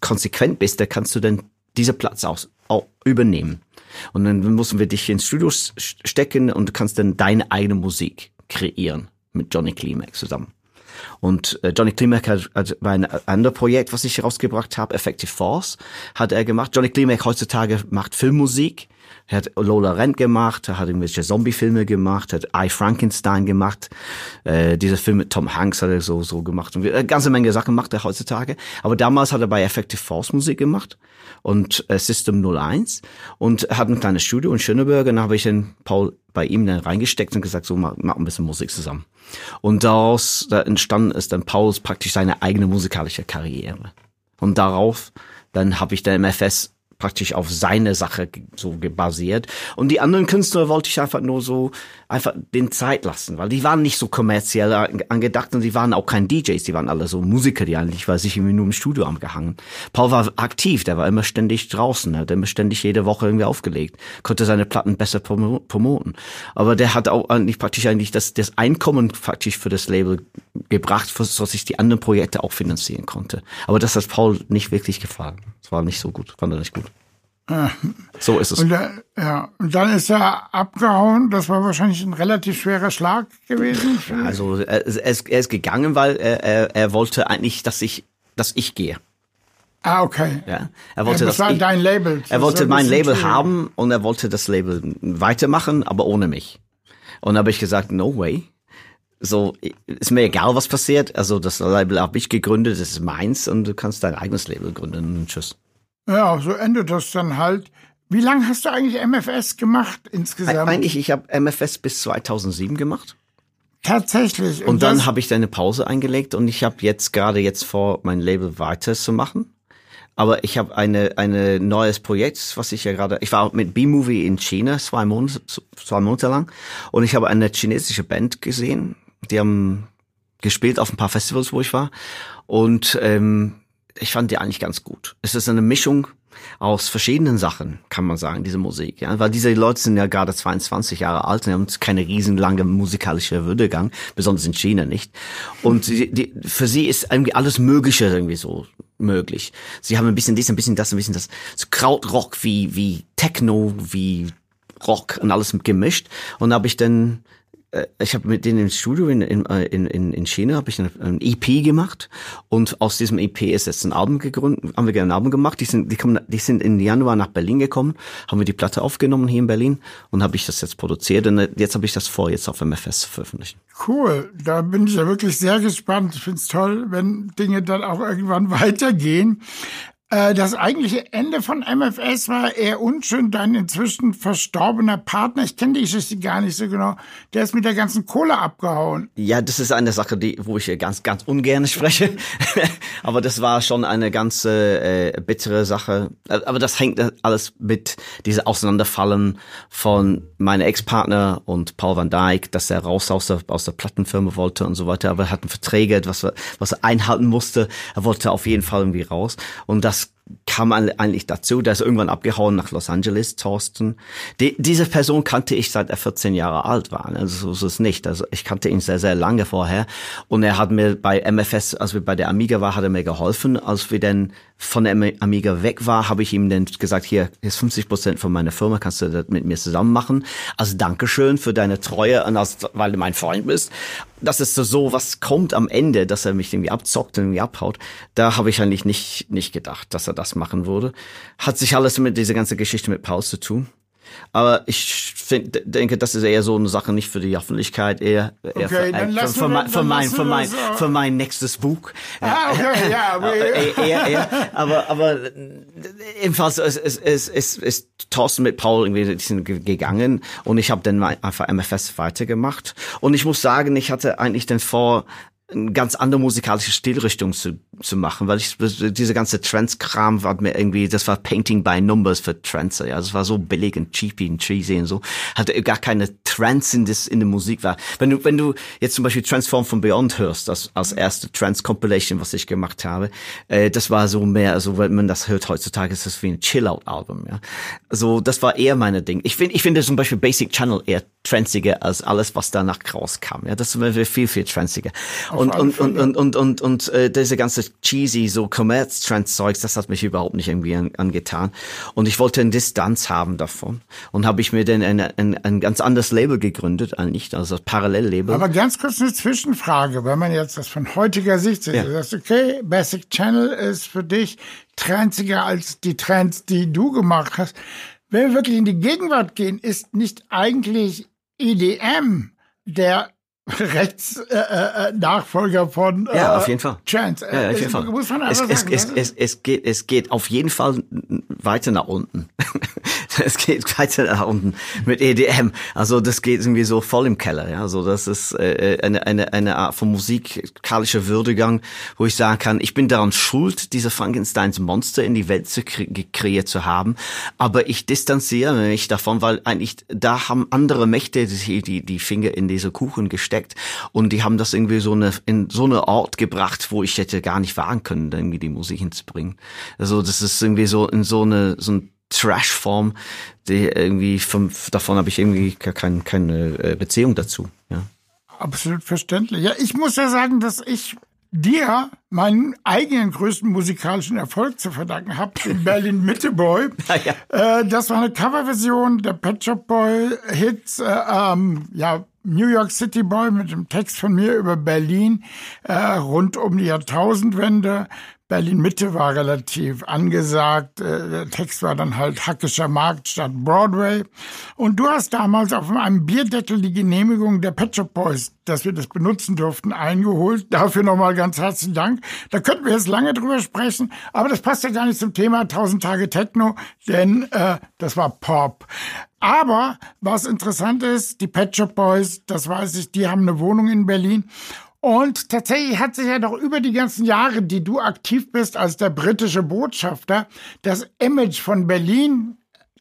Speaker 4: konsequent bist, da kannst du dann diese Platz auch, auch übernehmen. Und dann müssen wir dich ins Studio stecken und du kannst dann deine eigene Musik kreieren mit Johnny Klimek zusammen. Und äh, Johnny Klimek hat, hat ein anderes Projekt, was ich rausgebracht habe, Effective Force, hat er gemacht. Johnny Klimek heutzutage macht Filmmusik. Er hat Lola Rent gemacht, er hat irgendwelche Zombie-Filme gemacht, hat I Frankenstein gemacht, äh, dieser Film mit Tom Hanks hat er so, so gemacht. Und eine ganze Menge Sachen macht er heutzutage. Aber damals hat er bei Effective Force Musik gemacht und äh, System 01 und hat ein kleines Studio in Schöneberg und dann habe ich den Paul bei ihm dann reingesteckt und gesagt, so mach, mach ein bisschen Musik zusammen. Und daraus da entstanden ist dann Pauls praktisch seine eigene musikalische Karriere. Und darauf dann habe ich dann MFS praktisch auf seine Sache so ge- basiert. Und die anderen Künstler wollte ich einfach nur so einfach den Zeit lassen, weil die waren nicht so kommerziell an- angedacht und die waren auch kein DJs, die waren alle so Musiker, die eigentlich war sich irgendwie nur im Studio angehangen. Paul war aktiv, der war immer ständig draußen, der hat immer ständig jede Woche irgendwie aufgelegt, konnte seine Platten besser promo promoten. Aber der hat auch eigentlich praktisch eigentlich das, das Einkommen praktisch für das Label gebracht, für- sodass ich die anderen Projekte auch finanzieren konnte. Aber das hat Paul nicht wirklich gefallen. Es war nicht so gut, fand er nicht gut. So ist es.
Speaker 3: Und, äh, ja, und dann ist er abgehauen. Das war wahrscheinlich ein relativ schwerer Schlag gewesen.
Speaker 4: Also er, er, ist, er ist gegangen, weil er, er, er wollte eigentlich, dass ich, dass ich gehe.
Speaker 3: Ah, okay.
Speaker 4: Ja, er wollte,
Speaker 3: das war
Speaker 4: ich,
Speaker 3: dein Label.
Speaker 4: er
Speaker 3: Das
Speaker 4: wollte
Speaker 3: war ein
Speaker 4: mein Label
Speaker 3: schwierig.
Speaker 4: haben und er wollte das Label weitermachen, aber ohne mich. Und da habe ich gesagt, no way. So, ist mir egal, was passiert. Also das Label habe ich gegründet, das ist meins und du kannst dein eigenes Label gründen. Und tschüss.
Speaker 3: Ja, so endet das dann halt. Wie lange hast du eigentlich MFS gemacht insgesamt?
Speaker 4: Eigentlich, ich habe MFS bis 2007 gemacht.
Speaker 3: Tatsächlich.
Speaker 4: Und dann
Speaker 3: das-
Speaker 4: habe ich da eine Pause eingelegt und ich habe jetzt gerade jetzt vor, mein Label weiterzumachen. Aber ich habe eine eine neues Projekt, was ich ja gerade. Ich war mit B-Movie in China zwei Monate zwei Monate lang und ich habe eine chinesische Band gesehen. Die haben gespielt auf ein paar Festivals, wo ich war. Und ähm, ich fand die eigentlich ganz gut. Es ist eine Mischung aus verschiedenen Sachen, kann man sagen, diese Musik. Ja? Weil diese Leute sind ja gerade 22 Jahre alt und haben keine riesenlange musikalische Würdegang, besonders in China nicht. Und die, die, für sie ist irgendwie alles Mögliche irgendwie so möglich. Sie haben ein bisschen dies, ein bisschen das, ein bisschen das. So Krautrock wie, wie Techno, wie Rock und alles gemischt. Und habe ich dann ich habe mit denen im Studio in, in, äh, in, in China habe ich ein, EP gemacht und aus diesem EP ist jetzt ein Album gegründet, haben wir ein Album gemacht. Die sind, die kommen, die sind in Januar nach Berlin gekommen, haben wir die Platte aufgenommen hier in Berlin und habe ich das jetzt produziert und äh, jetzt habe ich das vor, jetzt auf MFS zu veröffentlichen.
Speaker 3: Cool, da bin ich ja wirklich sehr gespannt. Ich finde es toll, wenn Dinge dann auch irgendwann weitergehen. Äh, das eigentliche Ende von MFS war eher unschön. Dein inzwischen verstorbener Partner, ich kenne die Geschichte gar nicht so genau, der ist mit der ganzen Kohle abgehauen.
Speaker 4: Ja, das ist eine Sache, die, wo ich ganz, ganz ungern spreche. Aber das war schon eine ganz äh, bittere Sache. Aber das hängt alles mit diesem Auseinanderfallen von meinem Ex-Partner und Paul van Dijk, dass er raus aus der, aus der Plattenfirma wollte und so weiter. Aber er hat Verträge, was, was er einhalten musste. Er wollte auf jeden Fall irgendwie raus. Und das kam eigentlich dazu, der ist irgendwann abgehauen nach Los Angeles, Thorsten. Die, diese Person kannte ich seit er 14 Jahre alt war. Also so ist es nicht. Also ich kannte ihn sehr, sehr lange vorher. Und er hat mir bei MFS, als wir bei der Amiga war, hat er mir geholfen. Als wir dann von der Amiga weg war, habe ich ihm dann gesagt, hier, ist 50 Prozent von meiner Firma, kannst du das mit mir zusammen machen. Als Dankeschön für deine Treue und als, weil du mein Freund bist. Das ist so, so, was kommt am Ende, dass er mich irgendwie abzockt und irgendwie abhaut. Da habe ich eigentlich nicht, nicht gedacht, dass er das machen würde. Hat sich alles mit dieser ganzen Geschichte mit Paul zu tun. Aber ich find, denke, das ist eher so eine Sache nicht für die Öffentlichkeit, eher, eher
Speaker 3: okay,
Speaker 4: für, für, für, mein, für, mein, für, mein, für mein nächstes Buch.
Speaker 3: Ah, okay, ja. Aber,
Speaker 4: eher, eher, aber, aber jedenfalls ist, ist, ist, ist, ist Thorsten mit Paul irgendwie gegangen und ich habe dann einfach MFS weitergemacht. Und ich muss sagen, ich hatte eigentlich dann vor, eine ganz andere musikalische Stilrichtung zu, zu machen, weil ich diese ganze Trance-Kram war mir irgendwie, das war Painting by Numbers für Trance, ja, das war so billig und cheapy und cheesy und so, hatte gar keine Trance in, das, in der Musik war. Wenn du, wenn du jetzt zum Beispiel Transform von Beyond hörst, das als erste Trance-Compilation, was ich gemacht habe, äh, das war so mehr, also wenn man das hört heutzutage, ist das wie ein Chill-Out-Album, ja. Also das war eher meine Ding. Ich finde, ich finde zum Beispiel Basic Channel eher tranziger als alles, was danach rauskam, ja, das war viel, viel tranziger und, und, und, und, und, und äh, diese ganze cheesy, so Commerz-Trend-Zeugs, das hat mich überhaupt nicht irgendwie an, angetan. Und ich wollte eine Distanz haben davon. Und habe ich mir dann ein, ein, ein ganz anderes Label gegründet, eigentlich, also das Parallellabel.
Speaker 3: Aber ganz kurz eine Zwischenfrage, wenn man jetzt das von heutiger Sicht sieht. Ja. Du sagst, okay, Basic Channel ist für dich trendiger als die Trends, die du gemacht hast. Wenn wir wirklich in die Gegenwart gehen, ist nicht eigentlich EDM der Rechtsnachfolger äh, äh, von
Speaker 4: äh, ja auf jeden Fall
Speaker 3: Chance.
Speaker 4: Ja, auf jeden Fall. Es, es, sagen, es, es, es, geht es geht auf jeden Fall weiter nach unten. es geht weiter nach unten mit EDM. Also das geht irgendwie so voll im Keller. Ja, also das ist äh, eine eine eine Art von musikalischer Würdegang, wo ich sagen kann, ich bin daran schuld, diese Frankensteins Monster in die Welt zu kre kreiert zu haben, aber ich distanziere mich davon, weil eigentlich da haben andere Mächte die die, die Finger in diese Kuchen gesteckt gesteckt und die haben das irgendwie so eine in so eine Ort gebracht, wo ich hätte gar nicht wagen können, irgendwie die Musik hinzubringen. Also das ist irgendwie so in so eine so ein Trash-Form, die irgendwie vom, davon habe ich irgendwie keine, keine äh, Beziehung dazu. Ja.
Speaker 3: Absolut verständlich. Ja, ich muss ja sagen, dass ich dir meinen eigenen größten musikalischen Erfolg zu verdanken habe, den Berlin Mitte Boy. ja. Äh, das war eine Coverversion der Pet Shop Boy Hits, äh, ähm, ja, New York City Boy mit dem Text von mir über Berlin äh, rund um die Jahrtausendwende. Berlin Mitte war relativ angesagt. Äh, der Text war dann halt Hackischer Markt statt Broadway. Und du hast damals auf einem Bierdeckel die Genehmigung der Pet Shop Boys, dass wir das benutzen durften, eingeholt. Dafür nochmal ganz herzlichen Dank. Da könnten wir jetzt lange drüber sprechen, aber das passt ja gar nicht zum Thema 1000 Tage Techno, denn äh, das war Pop. Aber was interessant ist, die Pet Shop Boys, das weiß ich, die haben eine Wohnung in Berlin und tatsächlich hat sich ja doch über die ganzen Jahre, die du aktiv bist als der britische Botschafter, das Image von Berlin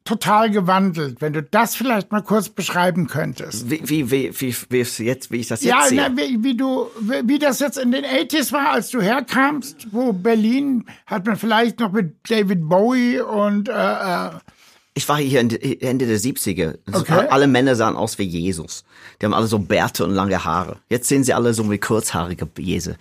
Speaker 3: total gewandelt. Wenn du das vielleicht mal kurz beschreiben könntest.
Speaker 4: Wie, wie, wie, wie, wie, jetzt, wie ich das jetzt
Speaker 3: Ja,
Speaker 4: sehe.
Speaker 3: wie, wie du, wie, wie das jetzt in den 80s war, als du herkamst, wo Berlin hat man vielleicht noch mit David Bowie und äh, äh,
Speaker 4: Ich war hier Ende der 70er. Also
Speaker 3: Okay.
Speaker 4: Alle Männer sahen aus wie Jesus. Die haben alle so Bärte und lange Haare. Jetzt sehen sie alle so wie kurzhaarige Jese.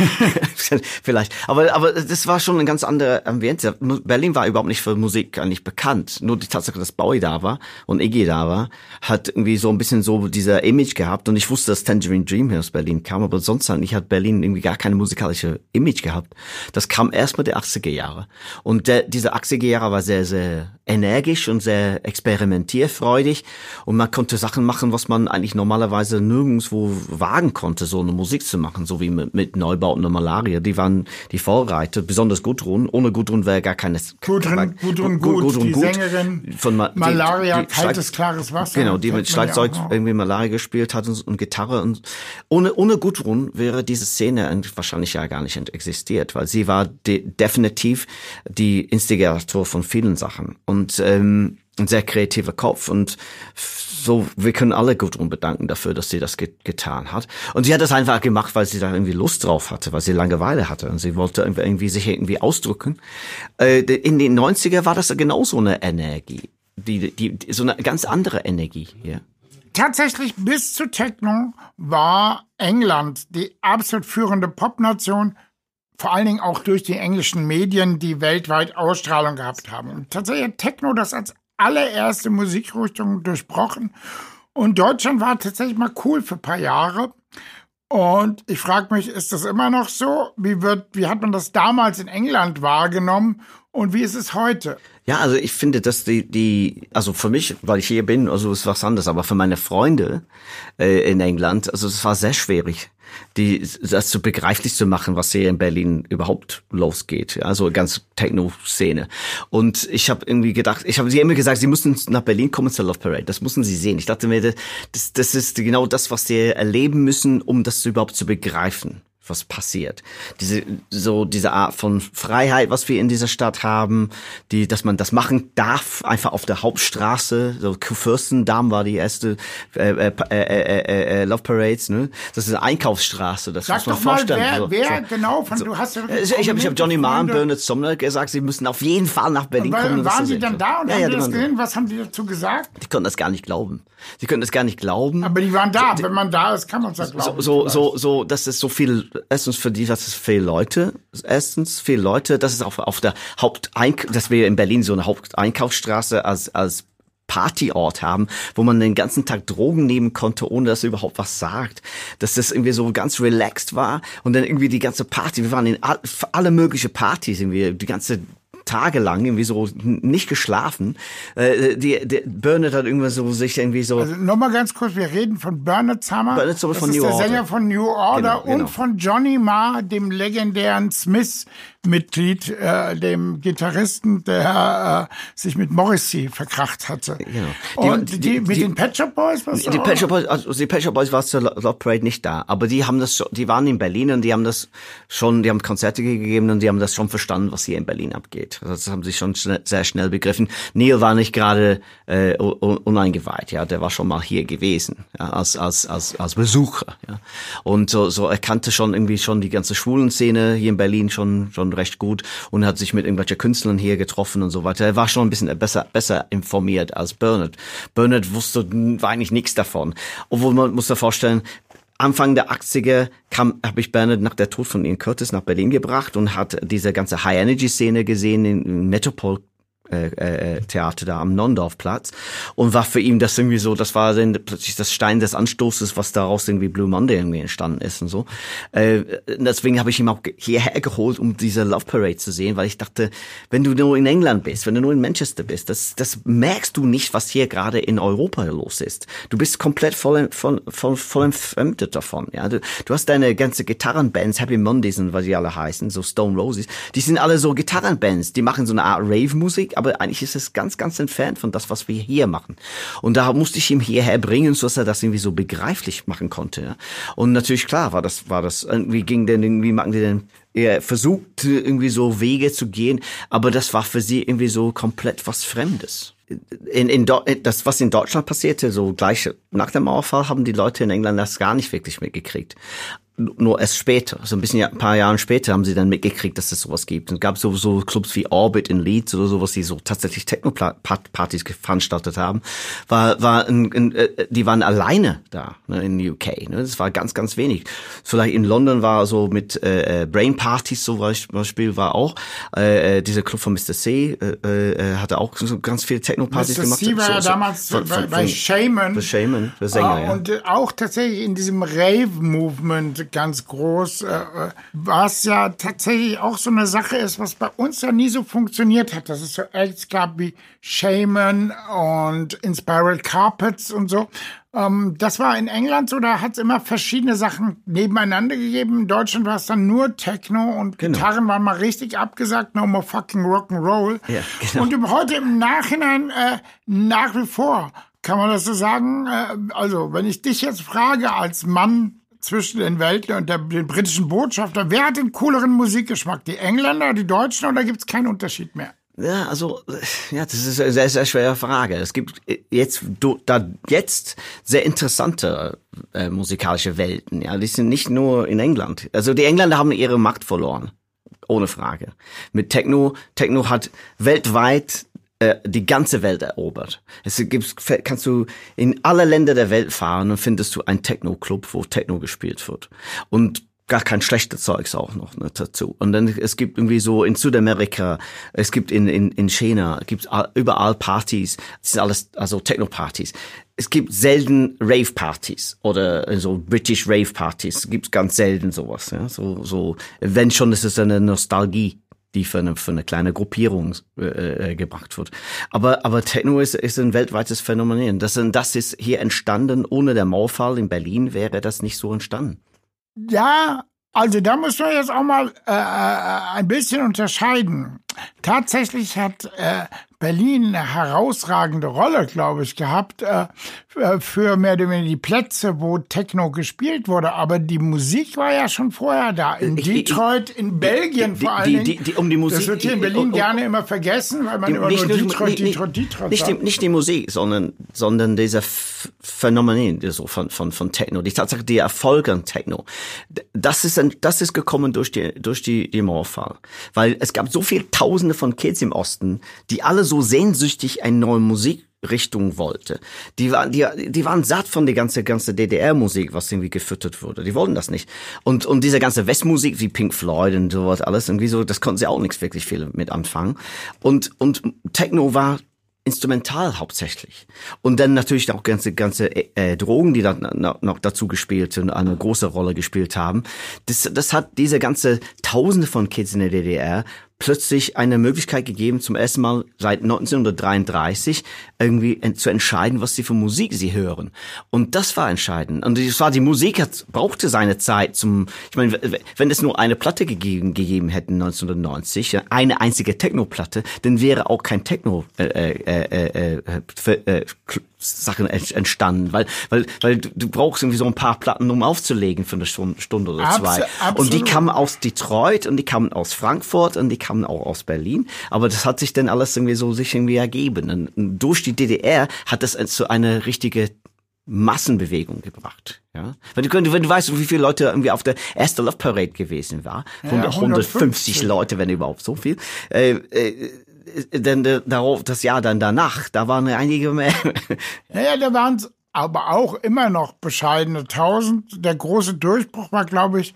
Speaker 4: Vielleicht. Aber, aber das war schon ein ganz anderer Ambiente. Berlin war überhaupt nicht für Musik eigentlich bekannt. Nur die Tatsache, dass Bowie da war und Iggy da war, hat irgendwie so ein bisschen so dieser Image gehabt. Und ich wusste, dass Tangerine Dream hier aus Berlin kam, aber sonst eigentlich hat Berlin irgendwie gar keine musikalische Image gehabt. Das kam erst mit der 80er Jahre. Und der, diese 80er Jahre war sehr, sehr energisch und sehr experimentierfreudig. Und man konnte Sachen machen, was man eigentlich normalerweise nirgendwo wagen konnte, so eine Musik zu machen, so wie mit, mit Neubauten und Malaria. Die waren die Vorreiter, besonders Gudrun. Ohne Gudrun wäre gar keine...
Speaker 3: Gudrun, Gudrun Gut, die Sängerin
Speaker 4: von Ma die-
Speaker 3: Malaria,
Speaker 4: die
Speaker 3: kaltes,
Speaker 4: Schlag-
Speaker 3: klares Wasser.
Speaker 4: Genau, die mit
Speaker 3: ja
Speaker 4: Schlagzeug
Speaker 3: noch.
Speaker 4: irgendwie Malaria gespielt hat und, und Gitarre und ohne ohne Gudrun wäre diese Szene wahrscheinlich ja gar nicht existiert, weil sie war de definitiv die Instigator von vielen Sachen und ähm, ein sehr kreativer Kopf und so wir können alle Gudrun bedanken dafür, dass sie das ge getan hat und sie hat das einfach gemacht, weil sie da irgendwie Lust drauf hatte, weil sie Langeweile hatte und sie wollte irgendwie, irgendwie sich irgendwie ausdrücken. Äh, in den 90er war das genau so eine Energie. Die, die, die, so eine ganz andere Energie hier.
Speaker 3: Tatsächlich bis zu Techno war England die absolut führende Popnation, vor allen Dingen auch durch die englischen Medien, die weltweit Ausstrahlung gehabt haben. Und tatsächlich hat Techno das als allererste Musikrichtung durchbrochen. Und Deutschland war tatsächlich mal cool für ein paar Jahre. Und ich frage mich, ist das immer noch so? Wie wird, wie hat man das damals in England wahrgenommen? Und wie ist es heute?
Speaker 4: Ja, also ich finde, dass die, die, also für mich, weil ich hier bin, also ist was anderes, aber für meine Freunde äh, in England, also es war sehr schwierig, die, das zu begreiflich zu machen, was hier in Berlin überhaupt losgeht. Also ganz Techno-Szene. Und ich habe irgendwie gedacht, ich habe sie immer gesagt, sie müssen nach Berlin kommen zur Love Parade. Das müssen sie sehen. Ich dachte mir, das, das ist genau das, was sie erleben müssen, um das überhaupt zu begreifen was passiert. Diese, so diese Art von Freiheit, was wir in dieser Stadt haben, die, dass man das machen darf, einfach auf der Hauptstraße, so Fürstendamm war die erste äh, äh, äh, äh, äh, Love Parades, ne? Das ist eine Einkaufsstraße, das
Speaker 3: Sag
Speaker 4: muss man
Speaker 3: doch mal,
Speaker 4: vorstellen.
Speaker 3: wer,
Speaker 4: so,
Speaker 3: wer
Speaker 4: so.
Speaker 3: genau von, du hast ja wirklich
Speaker 4: Ich habe ich hab Johnny Marr und. Bernard Sommer gesagt, sie müssen auf jeden Fall nach Berlin
Speaker 3: Weil,
Speaker 4: kommen.
Speaker 3: waren die
Speaker 4: sehen.
Speaker 3: dann da und
Speaker 4: ja,
Speaker 3: haben
Speaker 4: ja,
Speaker 3: die
Speaker 4: die
Speaker 3: das
Speaker 4: waren
Speaker 3: gesehen? Was haben die dazu gesagt?
Speaker 4: Die konnten das gar nicht glauben. Sie konnten das gar nicht glauben.
Speaker 3: Aber die waren da. Wenn man da ist, kann man es ja glauben.
Speaker 4: so, so, so, so, das ist so viel, erstens für die, das ist viele Leute, erstens viele Leute, das ist auch auf der Haupteink, dass wir in Berlin so eine Haupteinkaufsstraße als, als Partyort haben, wo man den ganzen Tag Drogen nehmen konnte, ohne dass er überhaupt was sagt. Dass das irgendwie so ganz relaxed war und dann irgendwie die ganze Party, wir waren in all, alle mögliche Partys, irgendwie die ganze Tage lang irgendwie so nicht geschlafen. Äh, die, die Bernard hat irgendwas so sich irgendwie so
Speaker 3: Also nur mal ganz kurz, wir reden von Bernard Summer. Das
Speaker 4: von
Speaker 3: ist
Speaker 4: New
Speaker 3: der
Speaker 4: Order.
Speaker 3: Sänger von New Order
Speaker 4: Genau, genau.
Speaker 3: und von Johnny Marr, dem legendären Smith-Mitglied, äh, dem Gitarristen, der äh, sich mit Morrissey verkracht hatte.
Speaker 4: Genau. Die-
Speaker 3: Und die,
Speaker 4: die-
Speaker 3: mit
Speaker 4: die-
Speaker 3: den Pet Shop Boys, was
Speaker 4: Die Pet Shop Boys, also die Pet Shop Boys war zur Lo- Love Parade nicht da, aber die haben das, schon, die waren in Berlin und die haben das schon, die haben Konzerte gegeben und die haben das schon verstanden, was hier in Berlin abgeht. Also Das haben sie schon schnell, sehr schnell begriffen. Neil war nicht gerade äh, un- un- uneingeweiht, ja, der war schon mal hier gewesen, ja, als als als als Besucher, ja. Und so so er kannte schon irgendwie schon die ganze schwulen Szene hier in Berlin schon schon recht gut und hat sich mit irgendwelchen Künstlern hier getroffen und so weiter. Er war schon ein bisschen besser besser informiert als Bernard. Bernard wusste war eigentlich nichts davon. Obwohl man muss sich vorstellen, Anfang der 80er kam, habe ich Bernard nach der Tod von Ian Curtis nach Berlin gebracht und hat diese ganze High-Energy-Szene gesehen in Metropol äh, äh, Theater da am Nondorfplatz und war für ihn das irgendwie so, das war dann plötzlich das Stein des Anstoßes, was daraus irgendwie Blue Monday irgendwie entstanden ist und so. Äh, deswegen habe ich ihn auch hierher geholt, um diese Love Parade zu sehen, weil ich dachte, wenn du nur in England bist, wenn du nur in Manchester bist, das, das merkst du nicht, was hier gerade in Europa los ist. Du bist komplett voll, voll, voll, voll entfremdet davon. Ja, du, du hast deine ganze Gitarrenbands, Happy Mondays und was die alle heißen, so Stone Roses, die sind alle so Gitarrenbands, die machen so eine Art Rave-Musik, aber eigentlich ist es ganz, ganz entfernt von das, was wir hier machen. Und da musste ich ihn hierher bringen, so dass er das irgendwie so begreiflich machen konnte. Ja. Und natürlich klar war das, war das irgendwie ging denn irgendwie machen die denn er versucht irgendwie so Wege zu gehen, aber das war für sie irgendwie so komplett was Fremdes. in, in das, was in Deutschland passierte, so gleich nach dem Mauerfall, haben die Leute in England das gar nicht wirklich mitgekriegt nur erst später, so ein bisschen, ein paar Jahren später haben sie dann mitgekriegt, dass es sowas gibt. Und es gab so, so Clubs wie Orbit in Leeds oder sowas, die so tatsächlich Techno-Partys veranstaltet haben. War, war ein, ein, äh, die waren alleine da ne, in UK. Ne? Das war ganz, ganz wenig. Vielleicht in London war so mit äh, äh Brain Partys zum Beispiel war auch äh, äh, dieser Club von Mr. C äh, hatte auch so ganz viele Techno-Partys gemacht.
Speaker 3: Mr. C war so, ja so, damals von, bei, bei Shaman.
Speaker 4: Bei Shaman, der Sänger,
Speaker 3: uh, ja. Und auch tatsächlich in diesem Rave-Movement ganz groß, äh, was ja tatsächlich auch so eine Sache ist, was bei uns ja nie so funktioniert hat. Dass es so Acts gab wie Shaman und Inspiral Carpets und so. Ähm, das war in England so, da hat es immer verschiedene Sachen nebeneinander gegeben. In Deutschland war es dann nur Techno und genau. Gitarren waren mal richtig abgesagt, no more fucking Rock'n'Roll. Ja, genau. Und heute im Nachhinein äh, nach wie vor kann man das so sagen? Äh, also, wenn ich dich jetzt frage als Mann zwischen den Welten und der, den britischen Botschafter. Wer hat den cooleren Musikgeschmack? Die Engländer, die Deutschen oder gibt es keinen Unterschied mehr?
Speaker 4: Ja, also ja, das ist eine sehr, sehr schwere Frage. Es gibt jetzt da jetzt sehr interessante äh, musikalische Welten. Ja, die sind nicht nur in England. Also die Engländer haben ihre Macht verloren, ohne Frage. Mit Techno, Techno hat weltweit äh, die ganze Welt erobert. Es gibt, kannst du in alle Länder der Welt fahren und findest du einen Techno-Club, wo Techno gespielt wird. Und gar kein schlechtes Zeugs auch noch ne, dazu. Und dann es gibt irgendwie so in Südamerika, es gibt in in in China, gibt überall Partys, das sind alles also Techno-Partys. Es gibt selten Rave-Partys oder so British Rave-Partys, gibt ganz selten sowas. Ja? So so wenn schon, ist es eine Nostalgie die für eine, für eine kleine Gruppierung äh, äh, gebracht wird. Aber, aber Techno ist, ist ein weltweites Phänomen. Das, das ist hier entstanden. Ohne der Mauerfall in Berlin wäre das nicht so entstanden.
Speaker 3: Ja, also da muss man jetzt auch mal äh, äh ein bisschen unterscheiden. Tatsächlich hat äh, Berlin eine herausragende Rolle, glaube ich, gehabt äh, für mehr oder weniger die Plätze, wo Techno gespielt wurde. Aber die Musik war ja schon vorher da. In Detroit, in Belgien vor allen Dingen.
Speaker 4: Die, um die Musik,
Speaker 3: das wird hier in Berlin um, gerne immer vergessen, weil man immer nur Detroit, Detroit, Detroit
Speaker 4: nicht, sagt. Nicht die Musik, sondern, sondern dieser Phänomen so von, von, von Techno. Die Tatsache, die Erfolge an Techno. Das ist, ein, das ist gekommen durch die, durch die, die Mauerfall. Weil es gab so viele Tausende von Kids im Osten, die alle so sehnsüchtig eine neue Musikrichtung wollte. Die waren, die, die waren satt von der ganze, ganze DDR-Musik, was irgendwie gefüttert wurde. Die wollten das nicht. Und, und diese ganze Westmusik wie Pink Floyd und sowas alles, irgendwie so, das konnten sie auch nichts wirklich viel mit anfangen. Und, und Techno war instrumental hauptsächlich. Und dann natürlich auch ganze, ganze äh, Drogen, die dann noch dazu gespielt und eine große Rolle gespielt haben. Das, das hat diese ganze Tausende von Kids in der DDR plötzlich eine Möglichkeit gegeben, zum ersten Mal seit 1933 irgendwie zu entscheiden, was sie für Musik sie hören. Und das war entscheidend. Und es war die Musik hat, brauchte seine Zeit zum, ich meine, wenn es nur eine Platte gegeben, gegeben hätten 1990, eine einzige Techno-Platte, dann wäre auch kein Techno äh, äh, äh, äh, äh, Sachen entstanden, weil weil weil du brauchst irgendwie so ein paar Platten, um aufzulegen für eine Stunde oder zwei. Absolut. Und die kamen aus Detroit und die kamen aus Frankfurt und die kamen auch aus Berlin. Aber das hat sich dann alles irgendwie so sich irgendwie ergeben. Und durch die DDR hat das zu einer richtige Massenbewegung gebracht. Ja? Wenn du, wenn du weißt, wie viele Leute irgendwie auf der erste Love Parade gewesen war, ja, 150, 150 Leute, wenn überhaupt so viel. Äh, äh, denn äh, darauf das Jahr dann danach, da waren einige mehr.
Speaker 3: Naja, da waren aber auch immer noch bescheidene tausend. Der große Durchbruch war, glaube ich,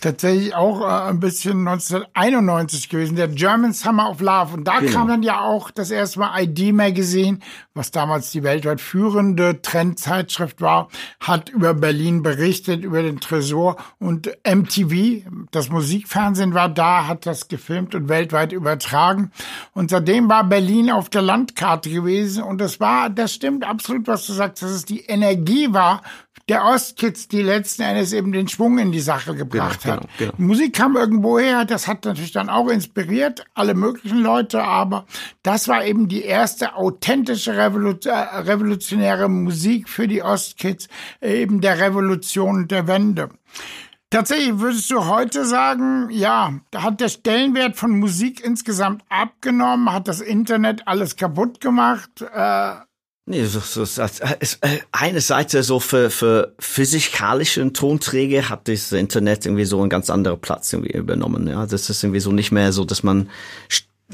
Speaker 3: tatsächlich auch äh, ein bisschen 1991 gewesen, der German Summer of Love. Und da genau. kam dann ja auch das erste Mal ID Magazine, was damals die weltweit führende Trendzeitschrift war, hat über Berlin berichtet, über den Tresor. Und MTV, das Musikfernsehen war da, hat das gefilmt und weltweit übertragen. Und seitdem war Berlin auf der Landkarte gewesen. Und das war, das stimmt absolut, was du sagst, dass es die Energie war der Ostkids, die letzten Endes eben den Schwung in die Sache gebracht genau, hat. Genau, genau. Musik kam irgendwo her, das hat natürlich dann auch inspiriert, alle möglichen Leute, aber das war eben die erste authentische Revolu äh, revolutionäre Musik für die Ostkids, eben der Revolution der Wende. Tatsächlich würdest du heute sagen, ja, da hat der Stellenwert von Musik insgesamt abgenommen, hat das Internet alles kaputt gemacht. Äh,
Speaker 4: Nee, so, so, so, äh, eine Seite so für, für physikalische Tonträger hat das Internet irgendwie so einen ganz anderen Platz irgendwie übernommen. Ja, das ist irgendwie so nicht mehr so, dass man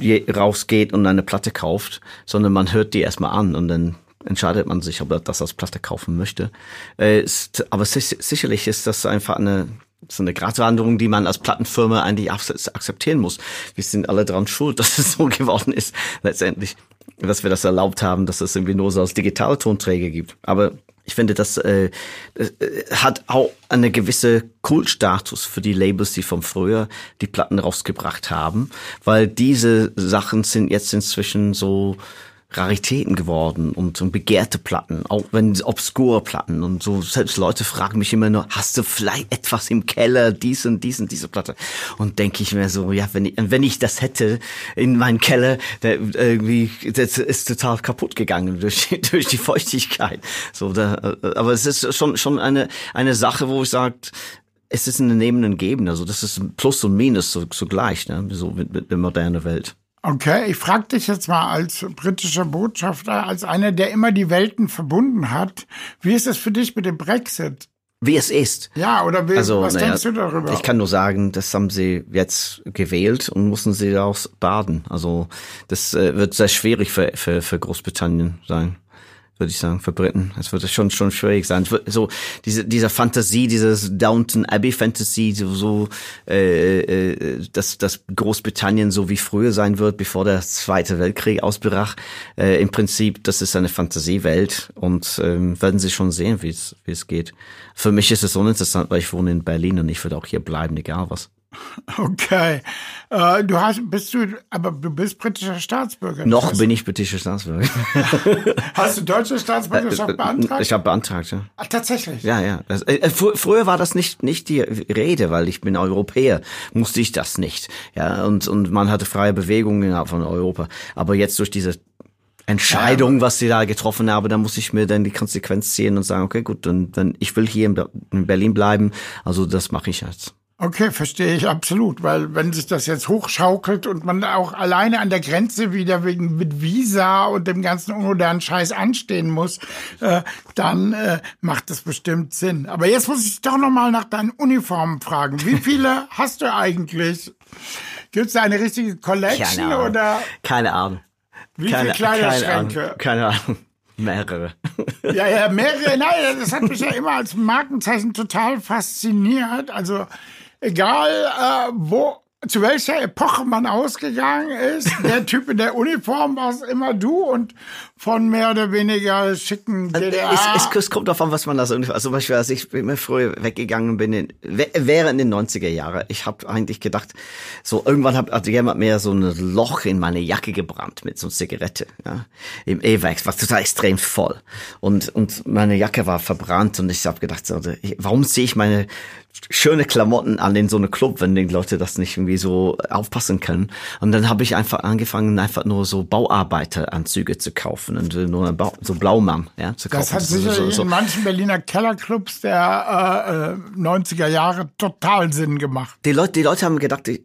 Speaker 4: rausgeht und eine Platte kauft, sondern man hört die erstmal an und dann entscheidet man sich, ob er das als Platte kaufen möchte. Äh, aber sicherlich ist das einfach eine so eine Gratwanderung, die man als Plattenfirma eigentlich akzeptieren muss. Wir sind alle dran schuld, dass es so geworden ist, letztendlich, dass wir das erlaubt haben, dass es irgendwie nur so als digitale Tonträger gibt. Aber ich finde, das äh, äh, hat auch eine gewisse Kultstatus für die Labels, die vom früher die Platten rausgebracht haben, weil diese Sachen sind jetzt inzwischen so Raritäten geworden und, und begehrte Platten, auch wenn obskure Platten und so. Selbst Leute fragen mich immer nur, hast du vielleicht etwas im Keller, dies und dies und diese Platte? Und denke ich mir so, ja, wenn ich, wenn ich das hätte in meinem Keller, der irgendwie, das ist total kaputt gegangen durch, durch die Feuchtigkeit. So, da, aber es ist schon, schon eine, eine Sache, wo ich sage, es ist ein Nehmen und Geben. Also das ist ein Plus und Minus zugleich, ne? so mit, mit der modernen Welt.
Speaker 3: Okay, ich frage dich jetzt mal als britischer Botschafter, als einer, der immer die Welten verbunden hat, wie ist es für dich mit dem Brexit?
Speaker 4: Wie es ist.
Speaker 3: Ja, oder wie, also, was denkst ja, du darüber?
Speaker 4: Ich kann nur sagen, das haben sie jetzt gewählt und mussten sie daraus baden. Also das äh, wird sehr schwierig für, für, für Großbritannien sein würde ich sagen, für Briten. Es wird schon schon schwierig sein. So diese dieser Fantasie, dieses Downton Abbey Fantasy, so, so äh, äh, dass dass Großbritannien so wie früher sein wird, bevor der Zweite Weltkrieg ausbrach. Äh, Im Prinzip, das ist eine Fantasiewelt und ähm, werden Sie schon sehen, wie es wie es geht. Für mich ist es uninteressant, weil ich wohne in Berlin und ich würde auch hier bleiben, egal was.
Speaker 3: Okay. Äh, du hast, bist du, aber du bist britischer Staatsbürger.
Speaker 4: Noch bin ich britischer Staatsbürger.
Speaker 3: hast du deutsche Staatsbürgerschaft äh, äh, beantragt?
Speaker 4: Ich habe beantragt, ja.
Speaker 3: Ach, tatsächlich?
Speaker 4: Ja, ja. Äh, fr früher war das nicht, nicht die Rede, weil ich bin Europäer, musste ich das nicht. Ja, und, und man hatte freie Bewegungen von Europa. Aber jetzt durch diese Entscheidung, was sie da getroffen haben, da muss ich mir dann die Konsequenz ziehen und sagen, okay, gut, dann, dann ich will hier in Berlin bleiben, also das mache ich jetzt.
Speaker 3: Okay, verstehe ich absolut, weil wenn sich das jetzt hochschaukelt und man auch alleine an der Grenze wieder wegen mit Visa und dem ganzen unmodernen Scheiß anstehen muss, äh, dann äh, macht das bestimmt Sinn. Aber jetzt muss ich doch noch mal nach deinen Uniformen fragen. Wie viele hast du eigentlich? Gibt's da eine richtige Collection
Speaker 4: keine
Speaker 3: oder?
Speaker 4: Keine Ahnung.
Speaker 3: Wie keine, viele Kleiderschränke?
Speaker 4: Keine Ahnung. Keine Ahnung. Mehrere.
Speaker 3: Ja, ja, mehrere. Nein, das hat mich ja immer als Markenzeichen total fasziniert. Also egal äh, wo zu welcher Epoche man ausgegangen ist. Der Typ in der Uniform war es immer du und von mehr oder weniger schicken DDR.
Speaker 4: Also es, es, es kommt darauf an, was man da so, also zum Beispiel, als ich immer früher weggegangen bin, in, während den 90er Jahren, ich habe eigentlich gedacht, so irgendwann hat, hat jemand mir so ein Loch in meine Jacke gebrannt mit so einer Zigarette, ja, im E-Wax, war total extrem voll und und meine Jacke war verbrannt und ich habe gedacht, so, warum ziehe ich meine schöne Klamotten an in so eine Club, wenn die Leute das nicht irgendwie so aufpassen können. Und dann habe ich einfach angefangen, einfach nur so Bauarbeiteranzüge zu kaufen und nur Bau, so Blaumann ja, zu kaufen.
Speaker 3: Das hat sicher so, so. in manchen Berliner Kellerclubs der äh, 90er äh, Jahre total Sinn gemacht.
Speaker 4: Die Leute, die Leute haben gedacht, äh,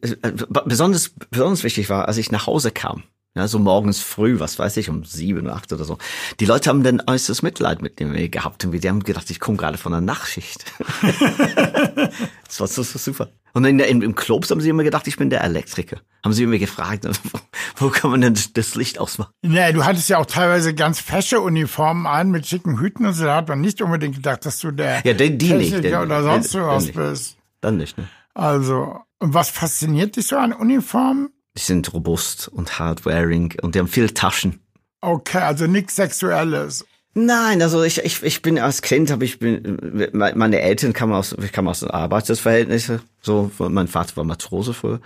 Speaker 4: besonders, besonders wichtig war, als ich nach Hause kam ja, so morgens früh, was weiß ich, um sieben oder acht oder so. Die Leute haben dann äußeres Mitleid mit mir gehabt und die haben gedacht, ich komme gerade von einer Nachtschicht. das war so, so super. Und in der, im Clubs haben sie immer gedacht, ich bin der Elektriker. Haben sie immer gefragt, wo, wo kann man denn das Licht ausmachen?
Speaker 3: Nee, du hattest ja auch teilweise ganz fesche Uniformen an mit schicken Hüten und so. Da hat man nicht unbedingt gedacht, dass du der
Speaker 4: ja, die, die nicht,
Speaker 3: den, oder sonst den, was bist.
Speaker 4: Dann nicht, ne?
Speaker 3: Also, und was fasziniert dich so an Uniformen?
Speaker 4: Die sind robust und hardwaring und die haben viele Taschen.
Speaker 3: Okay, also nichts Sexuelles.
Speaker 4: Nein, also ich, ich, ich bin als Kind, habe ich bin, meine Eltern kamen aus, ich kam aus Arbeitsverhältnissen, so, mein Vater war Matrose früher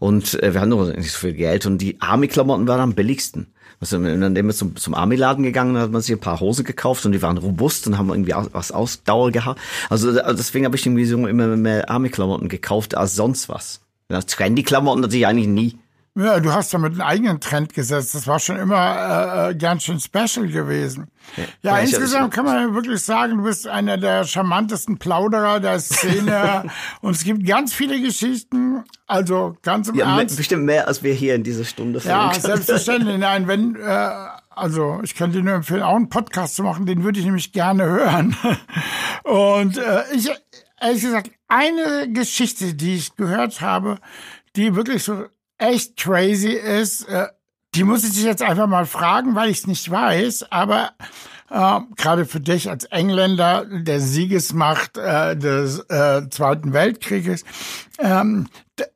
Speaker 4: und äh, wir hatten noch nicht so viel Geld und die Army-Klamotten waren am billigsten. Also dann sind wir zum, zum Army-Laden gegangen, hat man sich ein paar Hosen gekauft und die waren robust und haben irgendwie was Ausdauer gehabt. Also deswegen habe ich irgendwie so immer mehr Army-Klamotten gekauft als sonst was. Trendy-Klamotten hatte ich eigentlich nie.
Speaker 3: Ja, du hast damit einen eigenen Trend gesetzt. Das war schon immer äh, ganz schön special gewesen. Ja, ja insgesamt kann man wirklich sagen, du bist einer der charmantesten Plauderer der Szene. und es gibt ganz viele Geschichten. Also ganz im ja, Ernst.
Speaker 4: Bestimmt mehr, als wir hier in dieser Stunde
Speaker 3: Ja, können. selbstverständlich. Nein, wenn, äh, also ich könnte dir nur empfehlen, auch einen Podcast zu machen, den würde ich nämlich gerne hören. und äh, ich, ehrlich gesagt, eine Geschichte, die ich gehört habe, die wirklich so echt crazy ist, äh, die muss ich dich jetzt einfach mal fragen, weil ich es nicht weiß, aber äh, gerade für dich als Engländer der Siegesmacht äh, des äh, Zweiten Weltkrieges. Ähm,